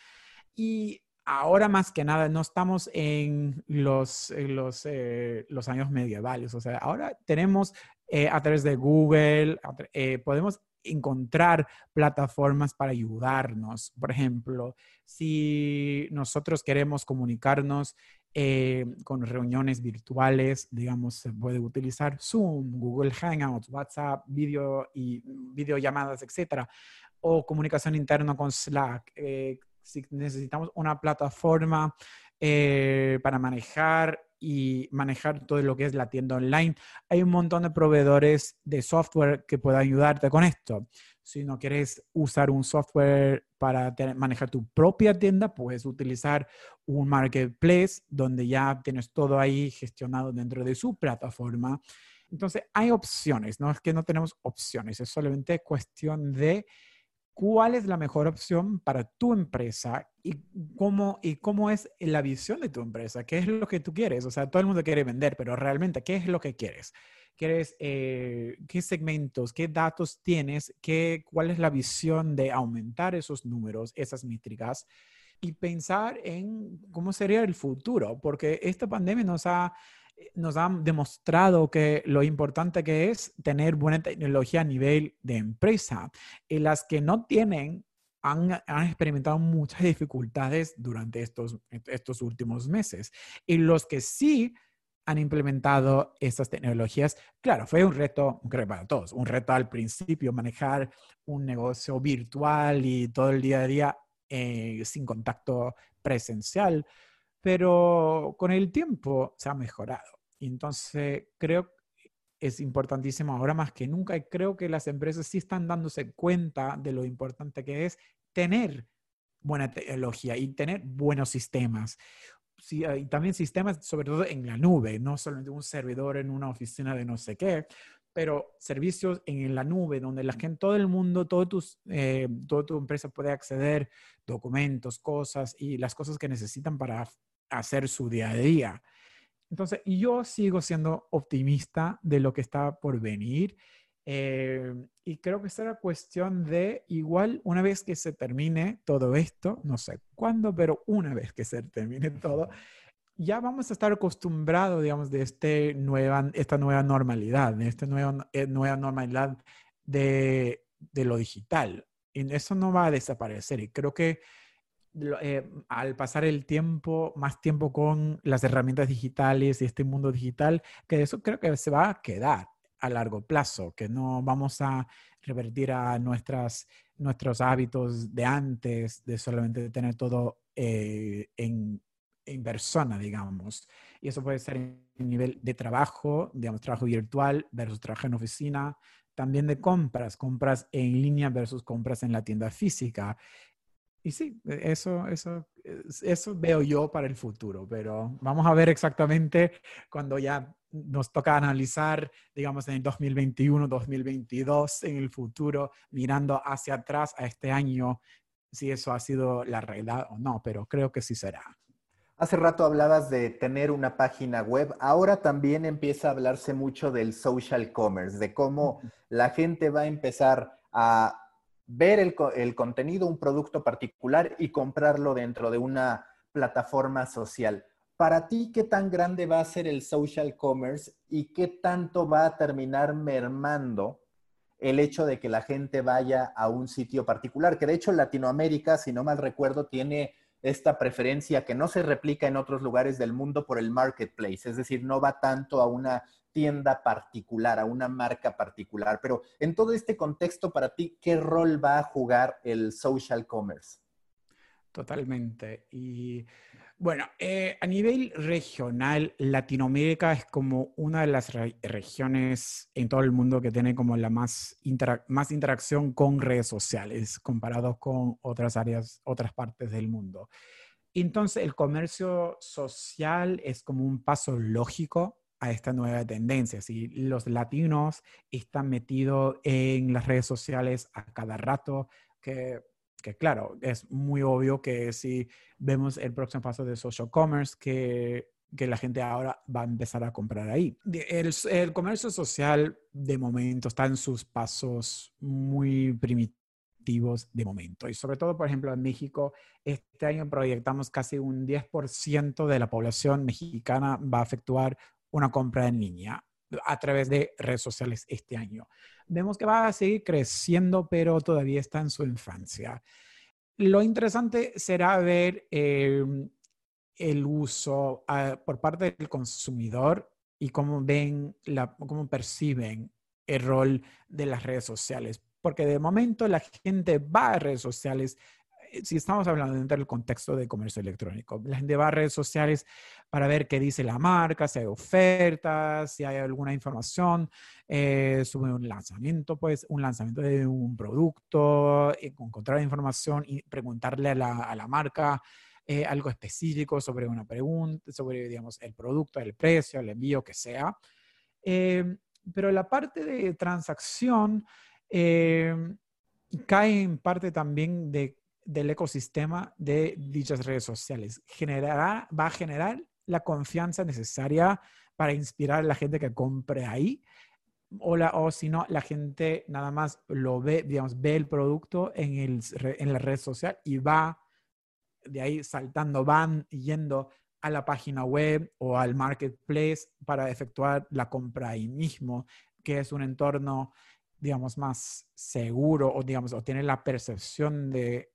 S1: Y ahora más que nada no estamos en los, los, eh, los años medievales. O sea, ahora tenemos eh, a través de Google, eh, podemos encontrar plataformas para ayudarnos. Por ejemplo, si nosotros queremos comunicarnos eh, con reuniones virtuales, digamos, se puede utilizar Zoom, Google Hangouts, WhatsApp, video y videollamadas, etcétera, o comunicación interna con Slack. Eh, si necesitamos una plataforma eh, para manejar y manejar todo lo que es la tienda online, hay un montón de proveedores de software que puedan ayudarte con esto. Si no quieres usar un software para manejar tu propia tienda, puedes utilizar un marketplace donde ya tienes todo ahí gestionado dentro de su plataforma. Entonces, hay opciones, no es que no tenemos opciones, es solamente cuestión de cuál es la mejor opción para tu empresa y cómo, y cómo es la visión de tu empresa, qué es lo que tú quieres. O sea, todo el mundo quiere vender, pero realmente, ¿qué es lo que quieres? quieres, eh, qué segmentos, qué datos tienes, qué, cuál es la visión de aumentar esos números, esas métricas y pensar en cómo sería el futuro, porque esta pandemia nos ha, nos ha demostrado que lo importante que es tener buena tecnología a nivel de empresa y las que no tienen han, han, experimentado muchas dificultades durante estos, estos últimos meses. Y los que sí han implementado estas tecnologías. Claro, fue un reto, creo para todos, un reto al principio manejar un negocio virtual y todo el día a día eh, sin contacto presencial, pero con el tiempo se ha mejorado. Entonces, creo que es importantísimo ahora más que nunca y creo que las empresas sí están dándose cuenta de lo importante que es tener buena tecnología y tener buenos sistemas sí, y también sistemas, sobre todo en la nube, no solamente un servidor en una oficina de no sé qué, pero servicios en la nube donde la gente, todo el mundo, todo tus, eh, toda tu empresa puede acceder, documentos, cosas y las cosas que necesitan para hacer su día a día. Entonces, yo sigo siendo optimista de lo que está por venir. Eh, y creo que será cuestión de, igual, una vez que se termine todo esto, no sé cuándo, pero una vez que se termine todo, ya vamos a estar acostumbrados, digamos, de este nueva, esta nueva normalidad, de esta nueva, eh, nueva normalidad de, de lo digital. Y eso no va a desaparecer. Y creo que eh, al pasar el tiempo, más tiempo con las herramientas digitales y este mundo digital, que eso creo que se va a quedar a largo plazo, que no vamos a revertir a nuestras, nuestros hábitos de antes, de solamente tener todo eh, en, en persona, digamos. Y eso puede ser en nivel de trabajo, digamos, trabajo virtual versus trabajo en oficina, también de compras, compras en línea versus compras en la tienda física. Y sí, e, eso, eso, eso veo yo para el futuro, pero vamos a ver exactamente cuando ya nos toca analizar, digamos, en el 2021, 2022, en el futuro, mirando hacia atrás a este año, si eso ha sido la realidad o no, pero creo que sí será.
S2: Hace rato hablabas de tener una página web, ahora también empieza a hablarse mucho del social commerce, de cómo la gente va a empezar a ver el, contenido, un producto particular y comprarlo dentro de una plataforma social. Para ti, ¿qué tan grande va a ser el social commerce y qué tanto va a terminar mermando el hecho de que la gente vaya a un sitio particular? Que de hecho Latinoamérica, si no mal recuerdo, tiene esta preferencia que no se replica en otros lugares del mundo por el marketplace, es decir, no va tanto a una tienda particular, a una marca particular. Pero en todo este contexto, para ti, ¿qué rol va a jugar el social commerce?
S1: Totalmente. Y bueno, eh, a nivel regional, Latinoamérica es como una de las regiones en todo el mundo que tiene como la más, más interacción con redes sociales comparado con otras áreas, otras partes del mundo. Entonces, el comercio social es como un paso lógico a esta nueva tendencia. Si los latinos están metidos en las redes sociales a cada rato, que, que, claro, es muy obvio que si vemos el próximo paso de social commerce, que, que la gente ahora va a empezar a comprar ahí. El, el comercio social de momento está en sus pasos muy primitivos de momento. Y sobre todo, por ejemplo, en México, este año proyectamos casi un 10% de la población mexicana va a efectuar una compra en línea a través de redes sociales este año. Vemos que va a seguir creciendo, pero todavía está en su infancia. Lo interesante será ver em, el uso ah, por parte del consumidor y cómo ven, cómo perciben el rol de las redes sociales. Porque de momento la gente va a redes sociales si estamos hablando dentro del contexto de comercio electrónico, la gente va a redes sociales para ver qué dice la marca, si hay ofertas, si hay alguna información eh, sobre un lanzamiento, pues un lanzamiento de un producto, encontrar información y preguntarle a la, marca eh, algo específico sobre una pregunta, sobre, digamos, el producto, el precio, el envío, que sea. pero la parte de transacción cae en parte también de del ecosistema de dichas redes sociales. Generará, va a generar la confianza necesaria para inspirar a la gente que compre ahí. O, o si no, la gente nada más lo ve, digamos, ve el producto en, el, en la red social y va de ahí saltando, van yendo a la página web o al marketplace para efectuar la compra ahí mismo, que es un entorno, digamos, más seguro o, digamos, o tiene la percepción de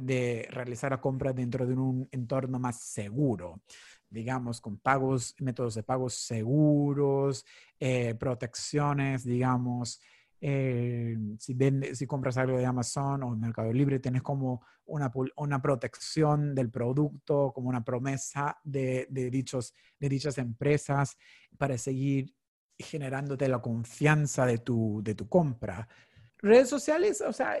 S1: de realizar la compra dentro de un entorno más seguro, digamos, con pagos, métodos de pagos seguros, eh, protecciones, digamos. Eh, si, si compras algo de Amazon o Mercado Libre, tienes como una, una protección del producto, como una promesa de, de, dichos, de dichas empresas para seguir generándote la confianza de tu, de tu compra. Redes sociales, o sea,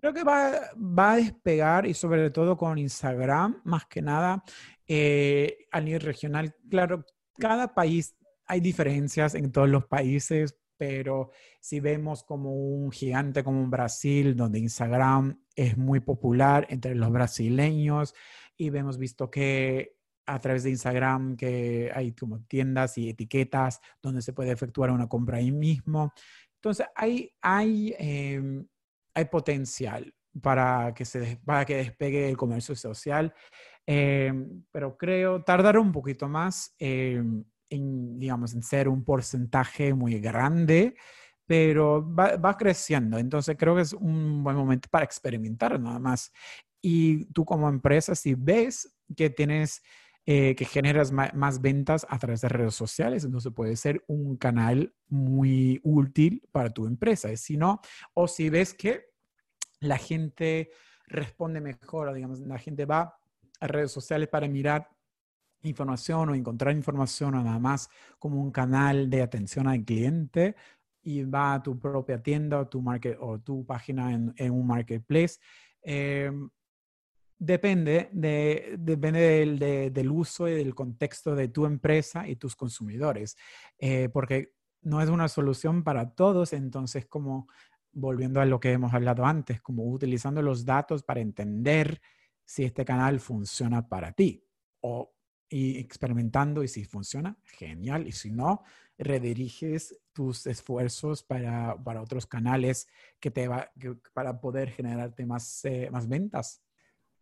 S1: creo que va, va, a despegar y sobre todo con Instagram, más que nada, eh, a nivel regional. Claro, cada país, hay diferencias en todos los países, pero si vemos como un gigante como un Brasil, donde Instagram es muy popular entre los brasileños y hemos visto que a través de Instagram que hay como tiendas y etiquetas donde se puede efectuar una compra ahí mismo. Entonces, hay, hay em, hay potencial para que, se, para que despegue el comercio social, em, pero creo tardar un poquito más em, en, digamos, en ser un porcentaje muy grande, pero va, va, creciendo. Entonces creo que es un buen momento para experimentar nada más. Y tú como empresa, si ves que tienes, eh, que generas más ventas a través de redes sociales, entonces puede ser un canal muy útil para tu empresa. Si no, o si ves que la gente responde mejor, digamos, la gente va a redes sociales para mirar información o encontrar información o nada más como un canal de atención al cliente y va a tu propia tienda o tu, market, o tu página en, un marketplace. Eh, depende, de, depende del, del, uso y del contexto de tu empresa y tus consumidores, eh, porque no es una solución para todos, entonces como volviendo a lo que hemos hablado antes, como utilizando los datos para entender si este canal funciona para ti o y experimentando y si funciona, genial, y si no, rediriges tus esfuerzos para, para otros canales que te va, para poder generarte más, eh, más ventas.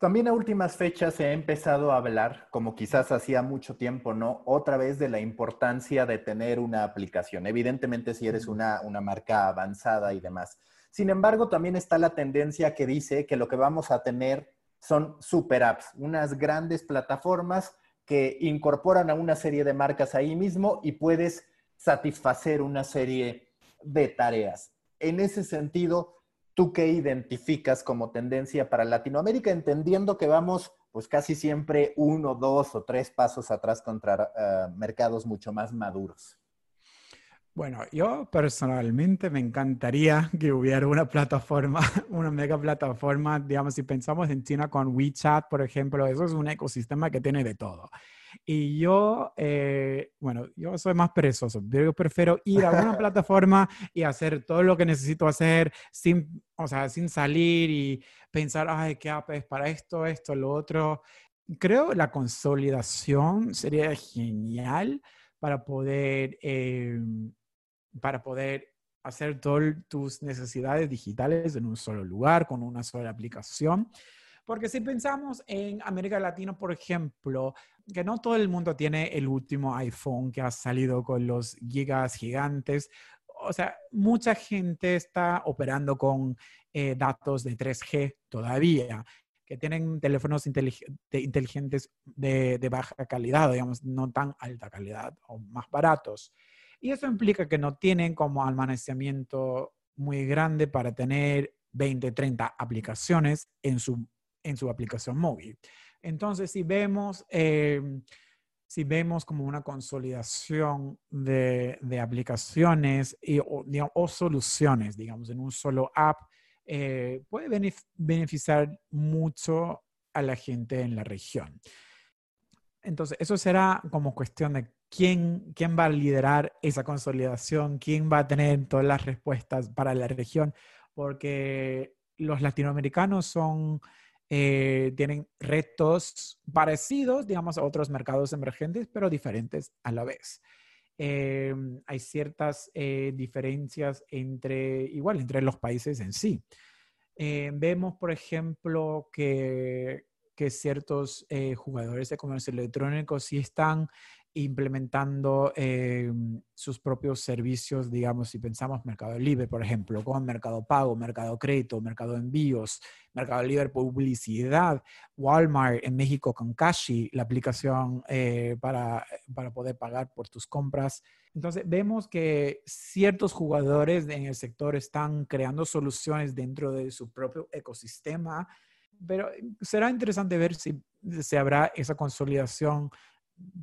S2: También a últimas fechas se ha empezado a hablar, como quizás hacía mucho tiempo, ¿no? Otra vez de la importancia de tener una aplicación. Evidentemente, si eres una, una marca avanzada y demás. Sin embargo, también está la tendencia que dice que lo que vamos a tener son super apps, unas grandes plataformas que incorporan a una serie de marcas ahí mismo y puedes satisfacer una serie de tareas. En ese sentido, ¿tú qué identificas como tendencia para Latinoamérica, entendiendo que vamos pues casi siempre uno, dos o tres pasos atrás contra uh, mercados mucho más maduros?
S1: Bueno, yo personalmente me encantaría que hubiera una plataforma, una mega plataforma, digamos, si pensamos en China con WeChat, por ejemplo, eso es un ecosistema que tiene de todo. Y yo, eh, bueno, yo soy más perezoso. Yo prefiero ir a una plataforma y hacer todo lo que necesito hacer sin, o sea, sin salir y pensar, ay, qué app es para esto, esto, lo otro. Creo la consolidación sería genial para poder, eh, para poder hacer todas tus necesidades digitales en un solo lugar, con una sola aplicación. Porque si pensamos en América Latina, por ejemplo, que no todo el mundo tiene el último iPhone que ha salido con los gigas gigantes. O sea, mucha gente está operando con eh, datos de 3G todavía, que tienen teléfonos inteligentes de, de baja calidad, digamos, no tan alta calidad o más baratos. Y eso implica que no tienen como almacenamiento muy grande para tener 20, 30 aplicaciones en su en su aplicación móvil. Entonces, si vemos, em, si vemos como una consolidación de, aplicaciones o, soluciones, digamos, en un solo app, eh, puede beneficiar mucho a la gente en la región. Entonces, eso será como cuestión de quién, quién va a liderar esa consolidación, quién va a tener todas las respuestas para la región, porque los latinoamericanos son eh, tienen retos parecidos, digamos, a otros mercados emergentes, pero diferentes a la vez. Eh, hay ciertas eh, diferencias entre, igual, entre los países en sí. vemos, por ejemplo, que, que ciertos jugadores de comercio electrónico sí están implementando eh, sus propios servicios, digamos, si pensamos Mercado Libre, por ejemplo, con Mercado Pago, Mercado Crédito, Mercado Envíos, Mercado Libre Publicidad, Walmart en México con Cashi, la aplicación eh, para, para poder pagar por tus compras. Entonces, vemos que ciertos jugadores en el sector están creando soluciones dentro de su propio ecosistema, pero será interesante ver si se habrá esa consolidación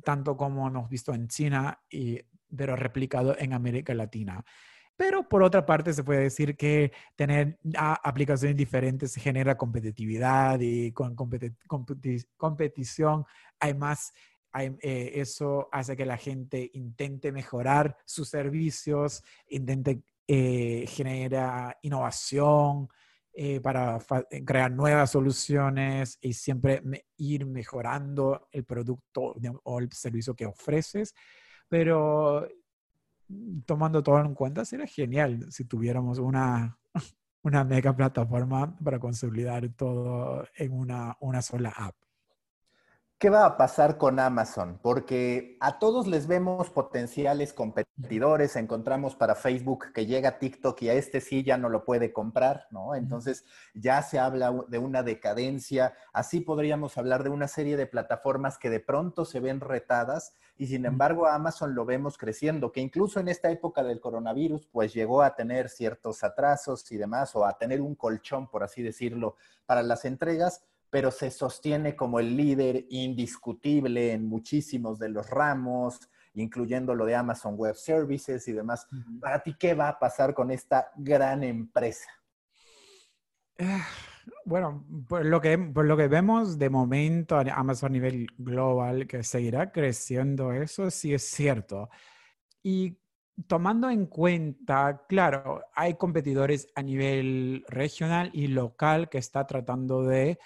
S1: tanto como hemos visto en China, y, pero replicado en América Latina. Pero por otra parte, se puede decir que tener aplicaciones diferentes genera competitividad y con competición hay más, eh, eso hace que la gente intente mejorar sus servicios, intente eh, generar innovación, eh, para eh, crear nuevas soluciones y siempre ir mejorando el producto o el servicio que ofreces. Pero mm, tomando todo en cuenta, sería genial si tuviéramos una, una mega plataforma para consolidar todo en una, una sola app.
S2: ¿Qué va a pasar con Amazon? Porque a todos les vemos potenciales competidores, encontramos para Facebook que llega TikTok y a este sí ya no lo puede comprar, ¿no? Entonces ya se habla de una decadencia, así podríamos hablar de una serie de plataformas que de pronto se ven retadas y sin embargo Amazon lo vemos creciendo, que incluso en esta época del coronavirus pues llegó a tener ciertos atrasos y demás o a tener un colchón, por así decirlo, para las entregas pero se sostiene como el líder indiscutible en muchísimos de los ramos, incluyendo lo de Amazon Web Services y demás. Para ti, ¿qué va a pasar con esta gran empresa?
S1: Bueno, por lo, que, por lo que vemos de momento Amazon a nivel global, que seguirá creciendo, eso sí es cierto. Y tomando en cuenta, claro, hay competidores a nivel regional y local que está tratando de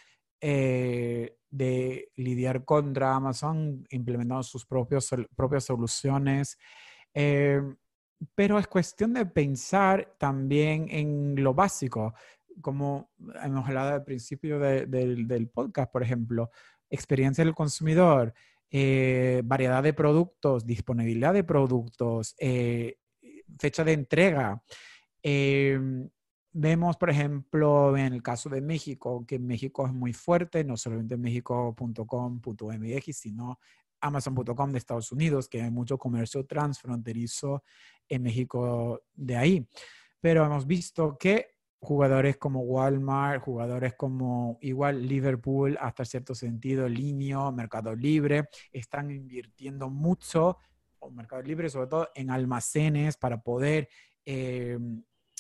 S1: eh, de lidiar contra Amazon implementando sus propios, propias soluciones. Eh, pero es cuestión de pensar también en lo básico, como hemos hablado al principio del podcast, por ejemplo, experiencia del consumidor, eh, variedad de productos, disponibilidad de productos, fecha de entrega. Vemos, por ejemplo, en el caso de México, que México es muy fuerte, no solamente México.com.mx, sino Amazon.com de Estados Unidos, que hay mucho comercio transfronterizo en México de ahí. Pero hemos visto que jugadores como Walmart, jugadores como igual Liverpool, hasta cierto sentido, Linio, Mercado Libre, están invirtiendo mucho, o Mercado Libre sobre todo, en almacenes para poder eh,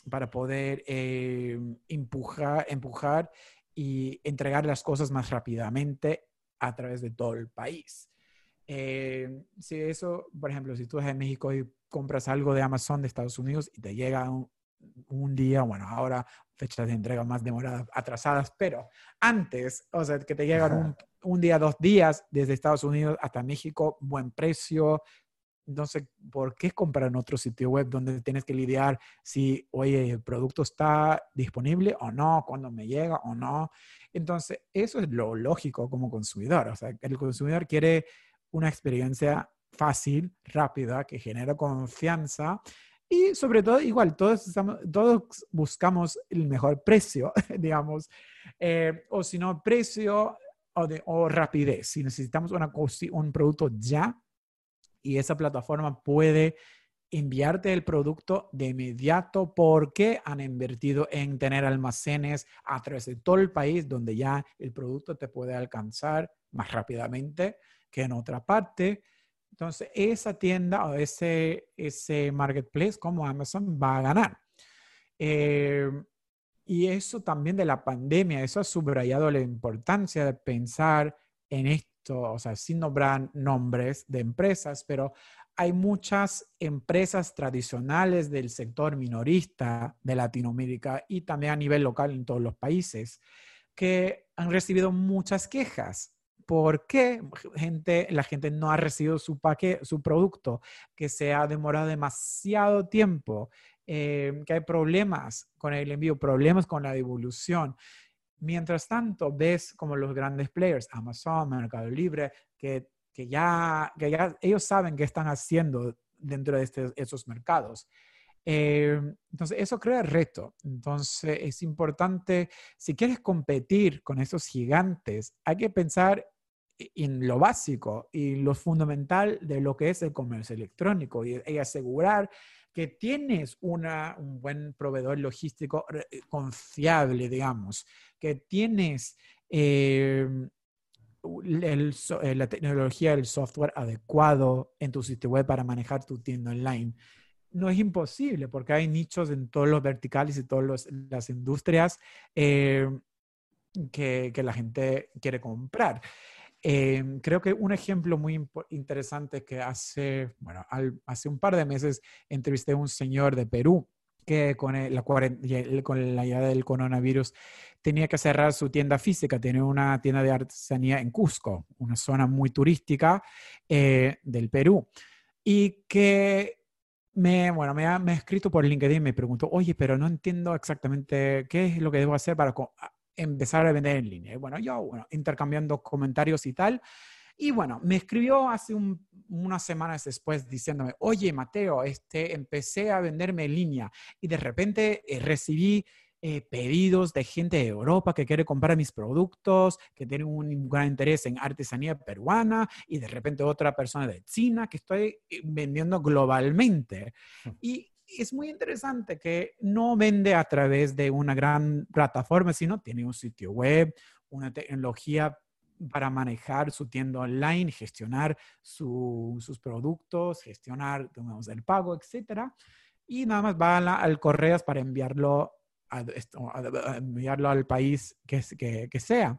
S1: para poder eh, empujar, empujar y entregar las cosas más rápidamente a través de todo el país. Eh, si eso, por ejemplo, si tú estás en México y compras algo de Amazon de Estados Unidos y te llega un, día, bueno, ahora fechas de entrega más demoradas, atrasadas, pero antes, o sea, que te llegan un, un, día, dos días desde Estados Unidos hasta México, buen precio, entonces, ¿por qué comprar en otro sitio web donde tienes que lidiar si, oye, el producto está disponible o no, cuándo me llega o no? Entonces, eso es lo lógico como consumidor. O sea, el consumidor quiere una experiencia fácil, rápida, que genera confianza y sobre todo, igual, todos, todos buscamos el mejor precio, digamos, eh, o si no, precio o, de, o rapidez. Si necesitamos una, un producto ya, y esa plataforma puede enviarte el producto de inmediato porque han invertido en tener almacenes a través de todo el país donde ya el producto te puede alcanzar más rápidamente que en otra parte. Entonces, esa tienda o ese, ese marketplace como Amazon va a ganar. Eh, y eso también de la pandemia, eso ha subrayado la importancia de pensar en esto o sea, sin nombrar nombres de empresas, pero hay muchas empresas tradicionales del sector minorista de Latinoamérica y también a nivel local en todos los países que han recibido muchas quejas. ¿Por qué gente, la gente no ha recibido su, paquete, su producto? Que se ha demorado demasiado tiempo, eh, que hay problemas con el envío, problemas con la devolución. Mientras tanto, ves como los grandes players, Amazon, Mercado Libre, que, que, ya, que ya ellos saben qué están haciendo dentro de este, esos mercados. Eh, entonces, eso crea reto. Entonces, es importante, si quieres competir con esos gigantes, hay que pensar en lo básico y lo fundamental de lo que es el comercio electrónico y, y asegurar que tienes un buen proveedor logístico eh, confiable, digamos, que tienes eh, eh, la tecnología, el software adecuado en tu sitio web para manejar tu tienda online. No es imposible porque hay nichos en todos los verticales y todas las industrias que, que la gente quiere comprar. Em, creo que un ejemplo muy interesante que hace, bueno, hace un par de meses entrevisté a un señor de Perú que con, la, con la llegada del coronavirus tenía que cerrar su tienda física. Tiene una tienda de artesanía en Cusco, una zona muy turística eh, del Perú. Y que me, bueno, me ha, me ha escrito por LinkedIn y me preguntó, oye, pero no entiendo exactamente qué es lo que debo hacer para empezar a vender en línea. Y bueno, yo, bueno, intercambiando comentarios y tal, Y bueno, me escribió hace unas semanas después diciéndome, oye, Mateo, este, empecé a venderme en línea y de repente eh, recibí eh, pedidos de gente de Europa que quiere comprar mis productos, que tiene un gran interés en artesanía peruana y de repente otra persona de China que estoy eh, vendiendo globalmente. Y es muy interesante que no vende a través de una gran plataforma, sino tiene un sitio web, una tecnología para manejar su tienda online, gestionar sus productos, gestionar digamos, el pago, etcétera. Y nada más va al correo para enviarlo enviarlo al país que, que, que sea.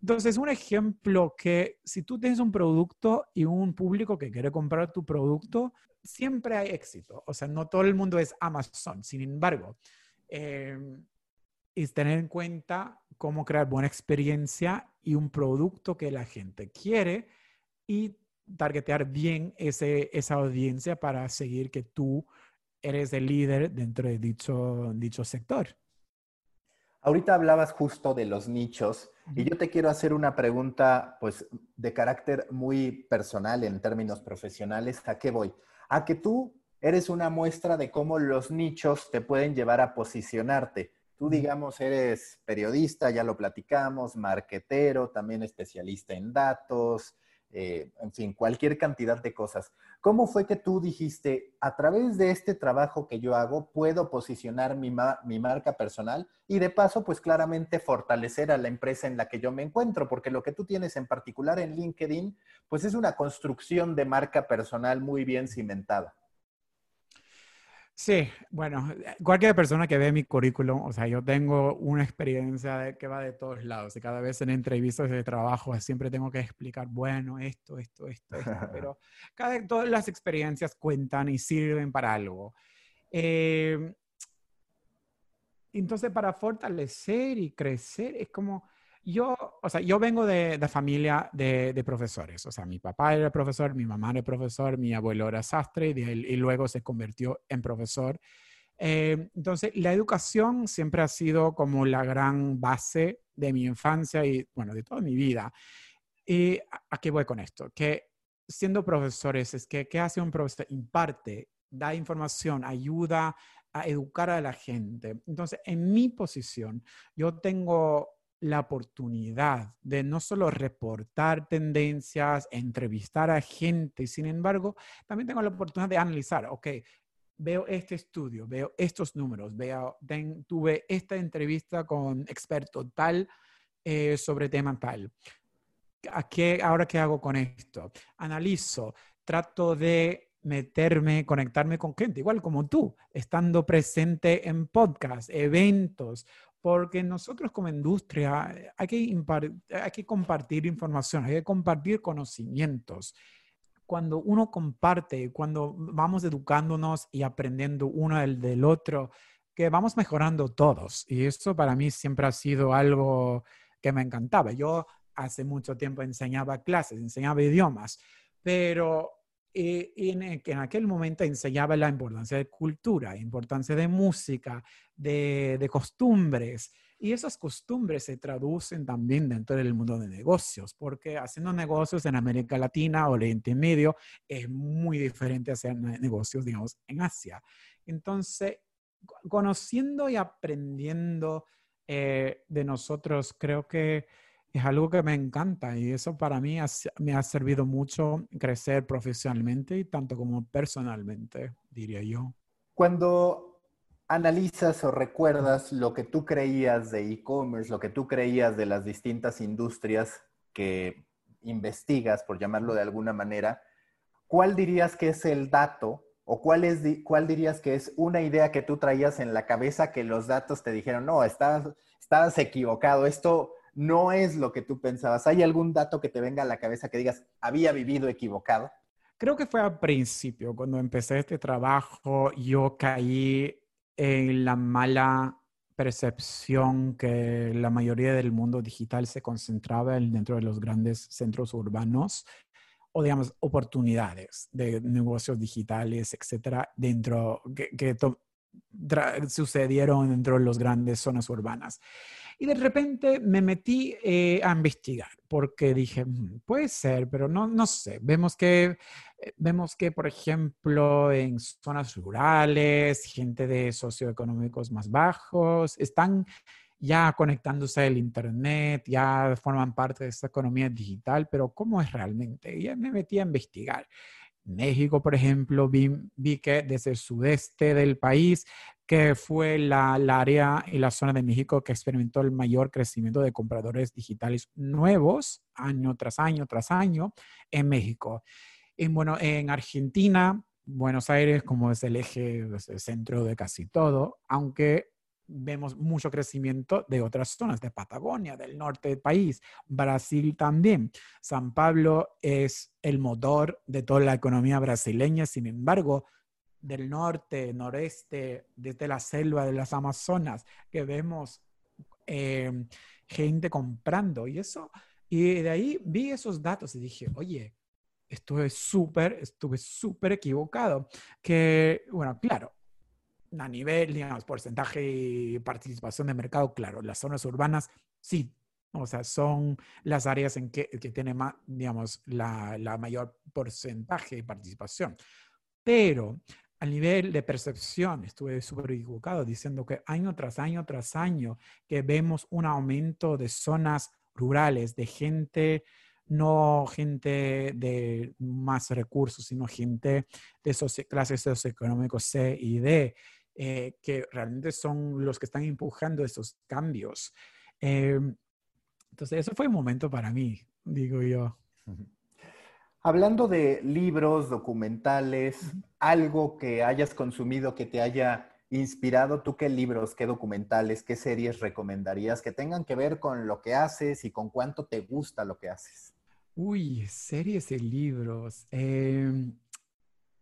S1: Entonces, un ejemplo que si tú tienes un producto y un público que quiere comprar tu producto, siempre hay éxito. O sea, no todo el mundo es Amazon. Sin embargo, eh, es tener en cuenta cómo crear buena experiencia y un producto que la gente quiere y targetear bien ese, esa audiencia para seguir que tú eres el líder dentro de dicho, dicho sector.
S2: Ahorita hablabas justo de los nichos y yo te quiero hacer una pregunta pues de carácter muy personal en términos profesionales. ¿A qué voy? A que tú eres una muestra de cómo los nichos te pueden llevar a posicionarte. Tú, digamos, eres periodista, ya lo platicamos, marquetero, también especialista en datos, eh, en fin, cualquier cantidad de cosas. ¿Cómo fue que tú dijiste, a través de este trabajo que yo hago, puedo posicionar mi, mi, marca personal y de paso, pues claramente fortalecer a la empresa en la que yo me encuentro? Porque lo que tú tienes en particular en LinkedIn, pues es una construcción de marca personal muy bien cimentada.
S1: Sí, bueno, cualquier persona que ve mi currículum, o sea, yo tengo una experiencia que va de todos lados y cada vez en entrevistas de trabajo siempre tengo que explicar, bueno, esto, esto, esto, esto, pero cada, todas las experiencias cuentan y sirven para algo. Eh, entonces, para fortalecer y crecer, es como yo, o sea, yo vengo de, de familia de, de, profesores. O sea, mi papá era profesor, mi mamá era profesor, mi abuelo era sastre y, luego se convirtió en profesor. Eh, entonces, la educación siempre ha sido como la gran base de mi infancia y, bueno, de toda mi vida. ¿Y a, qué voy con esto? Que siendo profesores, es que, ¿qué hace un profesor? Imparte, da información, ayuda a educar a la gente. Entonces, en mi posición, yo tengo la oportunidad de no solo reportar tendencias, entrevistar a gente, sin embargo, también tengo la oportunidad de analizar, ok, veo este estudio, veo estos números, veo, tuve esta entrevista con experto tal eh, sobre tema tal. ¿A qué, ahora qué hago con esto? Analizo, trato de meterme, conectarme con gente, igual como tú, estando presente en podcasts, eventos porque nosotros como industria eh, hay que, hay que compartir información, hay que compartir conocimientos. Cuando uno comparte, cuando vamos educándonos y aprendiendo uno del, del otro, que vamos mejorando todos. Y eso para mí siempre ha sido algo que me encantaba. Yo hace mucho tiempo enseñaba clases, enseñaba idiomas, pero y, en, en, aquel momento enseñaba la importancia de cultura, importancia de música, de, de, costumbres. Y esas costumbres se traducen también dentro del mundo de negocios, porque haciendo negocios en América Latina o Oriente Medio es muy diferente a hacer negocios, digamos, en Asia. Entonces, conociendo y aprendiendo eh, de nosotros, creo que es algo que me encanta y eso para mí me ha servido mucho crecer profesionalmente y tanto como personalmente, diría yo.
S2: Cuando analizas o recuerdas lo que tú creías de e-commerce, lo que tú creías de las distintas industrias que investigas, por llamarlo de alguna manera, ¿cuál dirías que es el dato o cuál, cuál dirías que es una idea que tú traías en la cabeza que los datos te dijeron, no, estás, estás equivocado, esto no es lo que tú pensabas. ¿Hay algún dato que te venga a la cabeza que digas, había vivido equivocado?
S1: Creo que fue al principio, cuando empecé este trabajo, yo caí en la mala percepción que la mayoría del mundo digital se concentraba dentro de los grandes centros urbanos o digamos oportunidades de negocios digitales, etcétera, dentro que, que sucedieron dentro de las grandes zonas urbanas. Y de repente me metí eh, a investigar porque dije, mm, puede ser, pero no, no sé. Vemos que, eh, vemos que, por ejemplo, en zonas rurales, gente de socioeconómicos más bajos, están ya conectándose al Internet, ya forman parte de esta economía digital, pero ¿cómo es realmente? Y me metí a investigar. México, por ejemplo, vi, vi, que desde el sudeste del país, que fue la, área y la zona de México que experimentó el mayor crecimiento de compradores digitales nuevos año tras año tras año en México. En, bueno, en Argentina, Buenos Aires como es el eje, es el centro de casi todo, aunque vemos mucho crecimiento de otras zonas, de Patagonia, del norte del país, Brasil también. San Pablo es el motor de toda la economía brasileña, sin embargo, del norte, noreste, desde la selva de las Amazonas, que vemos eh, gente comprando y eso, y de ahí vi esos datos y dije, oye, estuve súper, estuve súper equivocado, que, bueno, claro, a nivel, digamos, porcentaje y participación de mercado, claro, las zonas urbanas sí, o sea, son las áreas en que, que tiene más, digamos, la, la mayor porcentaje de participación. Pero a nivel de percepción, estuve súper equivocado diciendo que año tras año tras año que vemos un aumento de zonas rurales, de gente, no gente de más recursos, sino gente de clases socioeconómicos C y D, eh, que realmente son los que están empujando esos cambios. Em, entonces, eso fue un momento para mí, digo yo.
S2: Hablando de libros, documentales, algo que hayas consumido que te haya inspirado, ¿tú qué libros, qué documentales, qué series recomendarías que tengan que ver con lo que haces y con cuánto te gusta lo que haces?
S1: Uy, series y libros. Eh,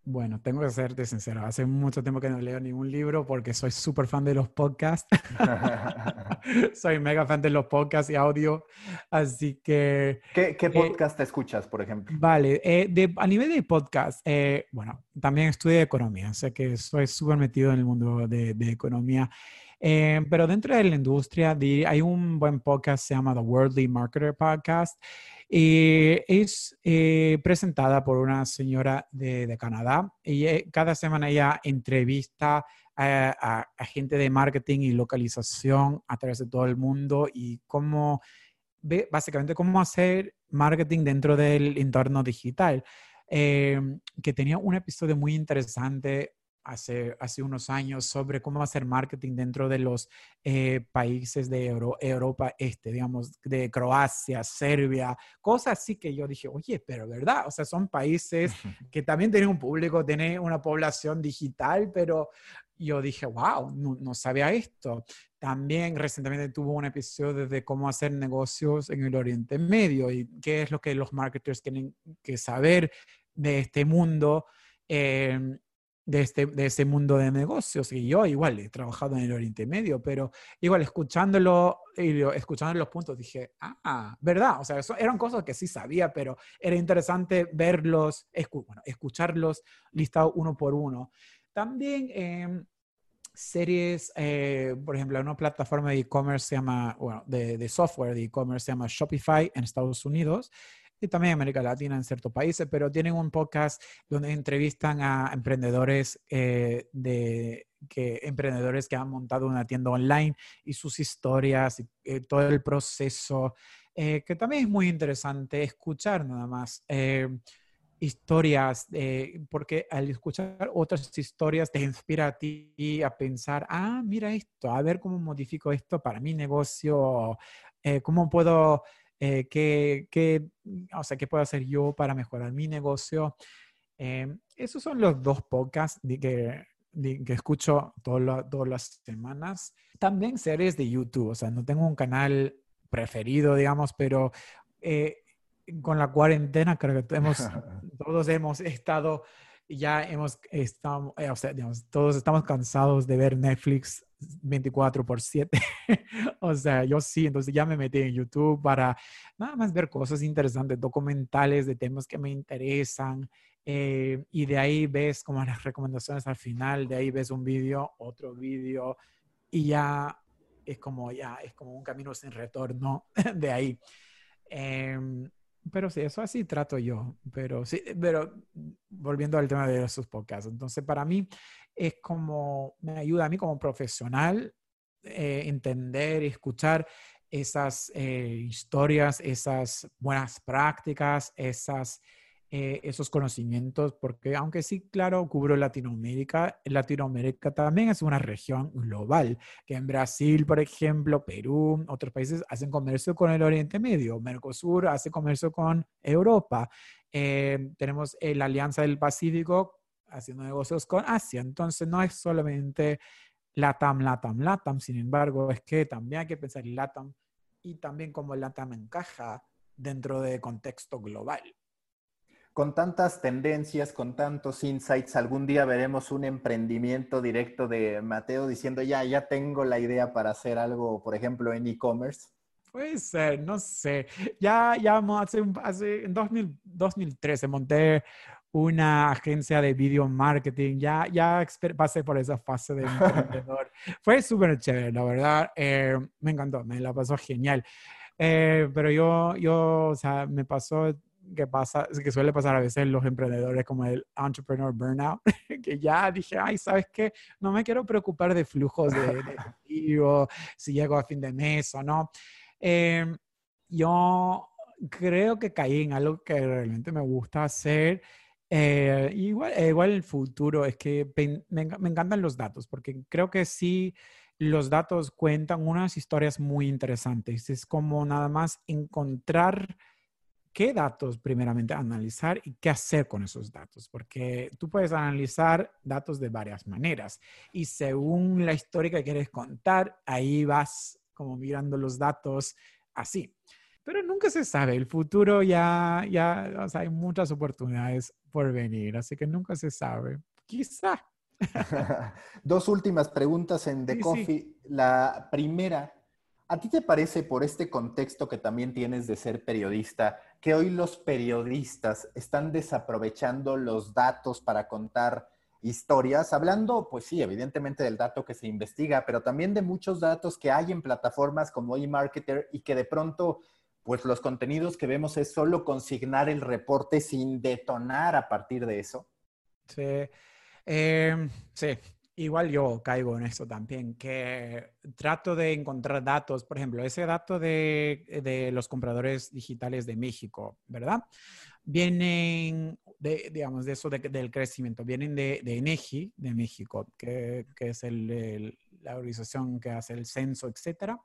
S1: bueno, tengo que serte sincero. Hace mucho tiempo que no leo ningún libro porque soy súper fan de los podcasts. soy mega fan de los podcasts y audio. Así que...
S2: ¿Qué, qué eh, podcast te escuchas, por ejemplo?
S1: Vale, eh, de, a nivel de podcast, eh, bueno, también estudio economía. O sea que soy súper metido en el mundo de, de economía. Pero dentro de la industria hay un buen podcast, se llama The Worldly Marketer Podcast. Y es eh, presentada por una señora de, Canadá y eh, cada semana ella entrevista a, gente de marketing y localización a través de todo el mundo y cómo, básicamente, cómo hacer marketing dentro del entorno digital. Eh, que tenía un episodio muy interesante hace, hace unos años sobre cómo hacer marketing dentro de los eh, países de Europa Este, digamos, de Croacia, Serbia, cosas así que yo dije, oye, pero verdad, o sea, son países que también tienen un público, tienen una población digital, pero yo dije, wow, no, no, sabía esto. También recientemente tuvo un episodio de cómo hacer negocios en el Oriente Medio y qué es lo que los marketers tienen que saber de este mundo. Eh, de este, de este mundo de negocios. Y yo igual he trabajado en el Oriente Medio, pero igual escuchándolo y escuchando los puntos dije, ah, verdad, o sea, eso eran cosas que sí sabía, pero era interesante verlos, bueno, escucharlos listados uno por uno. También eh, series, por ejemplo, una plataforma de e-commerce se llama, bueno, de, de software de e-commerce se llama Shopify en Estados Unidos y también América Latina en ciertos países, pero tienen un podcast donde entrevistan a emprendedores eh, de que emprendedores que han montado una tienda online y sus historias y eh, todo el proceso, eh, que también es muy interesante escuchar nada más historias, porque al escuchar otras historias te inspira a ti a pensar, ah, mira esto, a ver cómo modifico esto para mi negocio, cómo puedo eh, ¿qué, o sea, ¿qué puedo hacer yo para mejorar mi negocio? Eh, esos son los dos podcasts que, que escucho todas las semanas. También series de YouTube, o sea, no tengo un canal preferido, digamos, pero eh, con la cuarentena creo que hemos, todos hemos estado, ya hemos estado, o sea, digamos, todos estamos cansados de ver Netflix 24 por 7. o sea, yo sí, entonces ya me metí en YouTube para nada más ver cosas interesantes, documentales de temas que me interesan. Eh, y de ahí ves como las recomendaciones al final, de ahí ves un vídeo, otro vídeo, y ya es como ya, es como un camino sin retorno de ahí. Em, pero sí, eso así trato yo. Pero sí, pero volviendo al tema de esos podcasts. Entonces, para mí es como, me ayuda a mí como profesional eh, entender y escuchar esas eh, historias, esas buenas prácticas, esas eh, esos conocimientos, porque aunque sí, claro, cubro Latinoamérica, Latinoamérica también es una región global, que en Brasil, por ejemplo, Perú, otros países hacen comercio con el Oriente Medio, Mercosur hace comercio con Europa, eh, tenemos la Alianza del Pacífico haciendo negocios con Asia, entonces no es solamente LATAM, LATAM, LATAM, sin embargo, es que también hay que pensar en LATAM y también cómo LATAM encaja dentro de contexto global
S2: con tantas tendencias, con tantos insights, algún día veremos un emprendimiento directo de Mateo diciendo, ya, ya tengo la idea para hacer algo, por ejemplo, en e-commerce?
S1: Puede ser, no sé. Ya, ya hace, hace en 2013 monté una agencia de video marketing, ya, ya pasé por esa fase de emprendedor. Fue súper chévere, la verdad. Eh, me encantó, me la pasó genial. Eh, pero yo, yo, o sea, me pasó que pasa, que suele pasar a veces los emprendedores como el entrepreneur burnout, que ya dije, ay, ¿sabes qué? No me quiero preocupar de flujos de, de si llego a fin de mes o no. Em, yo creo que caí en algo que realmente me gusta hacer. Eh, igual, igual el futuro es que me, me encantan los datos, porque creo que sí los datos cuentan unas historias muy interesantes. Es como nada más encontrar qué datos primeramente analizar y qué hacer con esos datos, porque tú puedes analizar datos de varias maneras y según la historia que quieres contar, ahí vas como mirando los datos así. Pero nunca se sabe, el futuro ya, ya, o sea, hay muchas oportunidades por venir, así que nunca se sabe. Quizá.
S2: Dos últimas preguntas en The Coffee. La primera, ¿A ti te parece, por este contexto que también tienes de ser periodista, que hoy los periodistas están desaprovechando los datos para contar historias? Hablando, pues sí, evidentemente del dato que se investiga, pero también de muchos datos que hay en plataformas como eMarketer y que de pronto, pues los contenidos que vemos es solo consignar el reporte sin detonar a partir de eso.
S1: Sí, em, sí, Igual yo caigo en eso también, que trato de encontrar datos, por ejemplo, ese dato de, los compradores digitales de México, ¿verdad? Vienen, de, digamos, de eso del crecimiento, vienen de, de ENEGI, de México, que, es la organización que hace el censo, etcétera.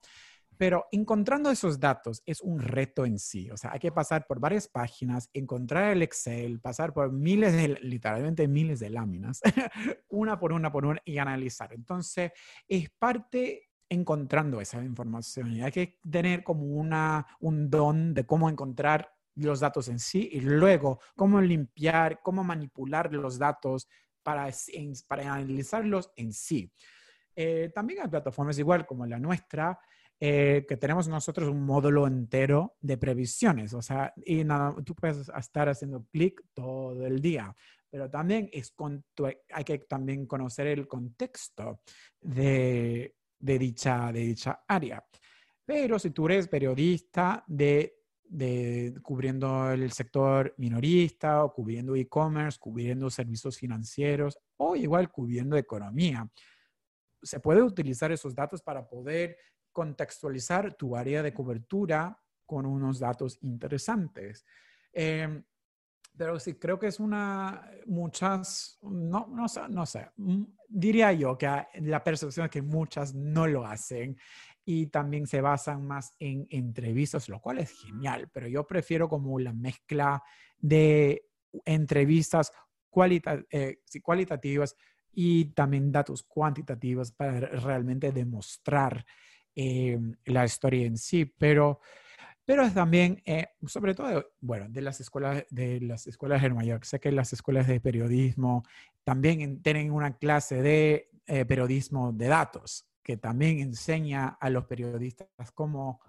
S1: Pero encontrando esos datos es un reto en sí. O sea, hay que pasar por varias páginas, encontrar el Excel, pasar por miles de, literalmente miles de láminas, una por una por una y analizar. Entonces, es parte encontrando esa información y hay que tener como una, un don de cómo encontrar los datos en sí y luego cómo limpiar, cómo manipular los datos para, para analizarlos en sí. Eh, también hay plataformas igual como la nuestra eh, que tenemos nosotros un módulo entero de previsiones, o sea, y nada, tú puedes estar haciendo clic todo el día, pero también es con hay que también conocer el contexto de, de, dicha, de dicha área. Pero si tú eres periodista de, de cubriendo el sector minorista o cubriendo e-commerce, cubriendo servicios financieros o igual cubriendo economía, se puede utilizar esos datos para poder contextualizar tu área de cobertura con unos datos interesantes. Em, pero sí, creo que es una, muchas, no, no, no sé, mm, diría yo que la percepción es que muchas no lo hacen y también se basan más en entrevistas, lo cual es genial, pero yo prefiero como la mezcla de entrevistas eh, cualitativas y también datos cuantitativos para realmente demostrar eh, la historia en sí, pero, pero también, eh, sobre todo, bueno, de las escuelas de las escuelas de Nueva York. Sé que las escuelas de periodismo también tienen una clase de eh, periodismo de datos que también enseña a los periodistas cómo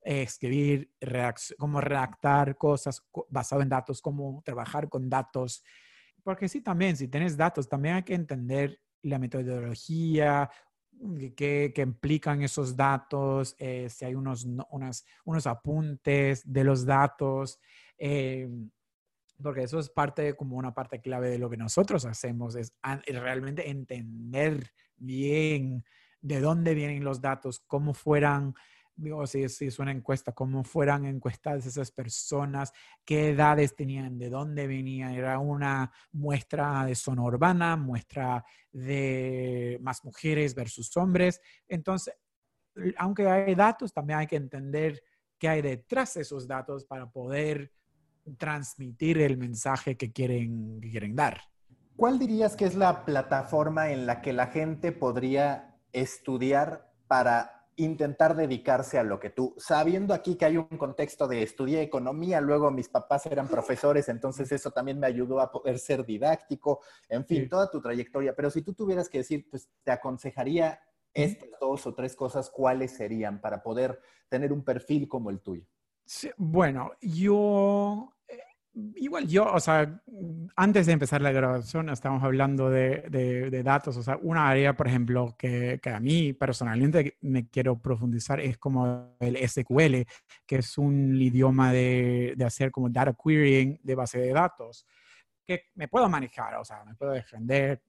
S1: escribir, cómo redactar cosas basado en datos, cómo trabajar con datos. Porque sí, también, si tienes datos, también hay que entender la metodología, qué, implican esos datos, eh, si hay unos, unos apuntes de los datos, eh, porque eso es parte, como una parte clave de lo que nosotros hacemos, es realmente entender bien de dónde vienen los datos, cómo fueran digo, si, si es una encuesta, cómo fueran encuestadas esas personas, qué edades tenían, de dónde venían. Era una muestra de zona urbana, muestra de más mujeres versus hombres. Entonces, aunque hay datos, también hay que entender qué hay detrás de esos datos para poder transmitir el mensaje que quieren, que quieren dar.
S2: ¿Cuál dirías que es la plataforma en la que la gente podría estudiar para intentar dedicarse a lo que tú, sabiendo aquí que hay un contexto de estudié economía, luego mis papás eran profesores, entonces eso también me ayudó a poder ser didáctico, en fin, toda tu trayectoria. Pero si tú tuvieras que decir, pues te aconsejaría estas dos o tres cosas, ¿cuáles serían para poder tener un perfil como el tuyo?
S1: bueno, yo Igual yo, o sea, antes de empezar la grabación estábamos hablando de, de, datos, o sea, una área, por ejemplo, que, que, a mí personalmente me quiero profundizar es como el SQL, que es un idioma de, de hacer como data querying de base de datos, que me puedo manejar, o sea, me puedo defender,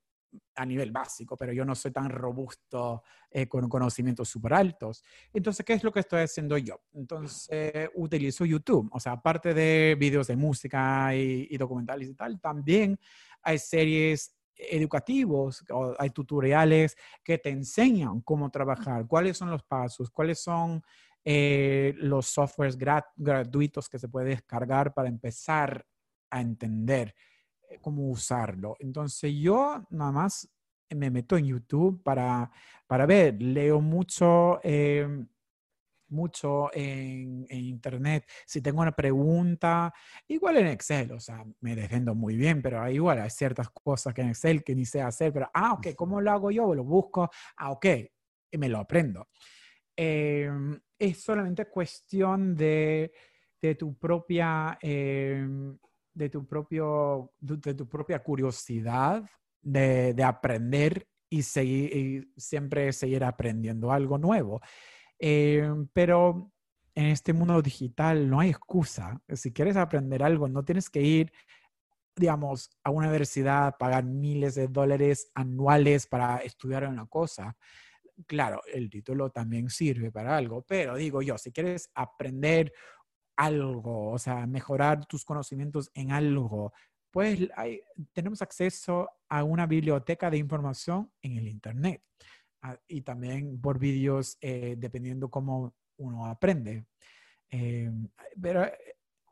S1: a nivel básico, pero yo no soy tan robusto eh, con conocimientos súper altos. Entonces, ¿qué es lo que estoy haciendo yo? Entonces, utilizo YouTube. O sea, aparte de vídeos de música y, documentales y tal, también hay series educativos, hay tutoriales que te enseñan cómo trabajar, cuáles son los pasos, cuáles son eh, los softwares gratuitos que se puede descargar para empezar a entender cómo usarlo. Entonces yo nada más me meto en YouTube para, para ver, leo mucho, em, mucho en, Internet. Si tengo una pregunta, igual en Excel, o sea, me defiendo muy bien, pero igual hay ciertas cosas que en Excel que ni sé hacer, pero, ah, ok, ¿cómo lo hago yo? Lo busco, ah, ok, y me lo aprendo. Em, es solamente cuestión de, de tu propia... Em, de tu, propio, de tu propia curiosidad de, de aprender y, seguir, y siempre seguir aprendiendo algo nuevo. Eh, pero en este mundo digital no hay excusa. Si quieres aprender algo, no tienes que ir, digamos, a una universidad, pagar miles de dólares anuales para estudiar una cosa. Claro, el título también sirve para algo, pero digo yo, si quieres aprender algo, o sea, mejorar tus conocimientos en algo, pues tenemos acceso a una biblioteca de información en el Internet ah, y también por vídeos, eh, dependiendo cómo uno aprende. Eh, pero, eh,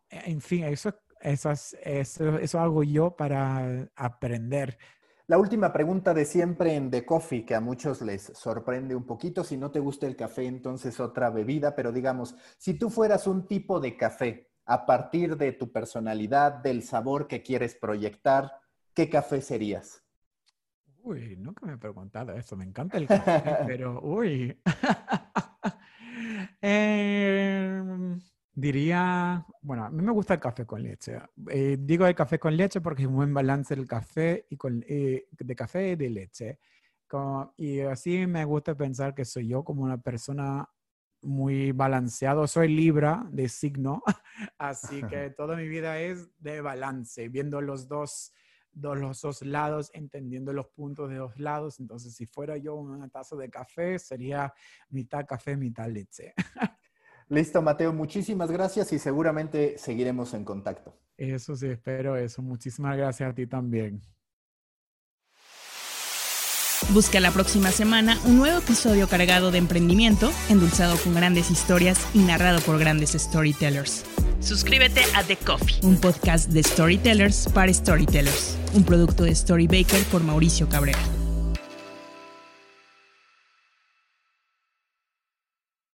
S1: en fin, eso, eso, eso, eso hago yo para aprender
S2: la última pregunta de siempre en The Coffee, que a muchos les sorprende un poquito. Si no te gusta el café, entonces otra bebida, pero digamos, si tú fueras un tipo de café a partir de tu personalidad, del sabor que quieres proyectar, ¿qué café serías?
S1: Uy, nunca me he preguntado eso. Me encanta el café, pero uy. eh, Diría, bueno, a mí me gusta el café con leche. Eh, digo el café con leche porque es un buen balance del café y con, eh, de café y de leche. y así me gusta pensar que soy yo como una persona muy balanceado. Soy Libra de signo, así que toda mi vida es de balance, viendo los dos, dos, los dos lados, entendiendo los puntos de los lados. Entonces, si fuera yo una taza de café, sería mitad café, mitad leche.
S2: Listo, Mateo, muchísimas gracias y seguramente seguiremos en contacto.
S1: Eso sí, espero eso. Muchísimas gracias a ti también.
S3: Busca la próxima semana un nuevo episodio cargado de emprendimiento, endulzado con grandes historias y narrado por grandes storytellers. Suscríbete a The Coffee, un podcast de storytellers para storytellers, un producto de Storybaker por Mauricio Cabrera.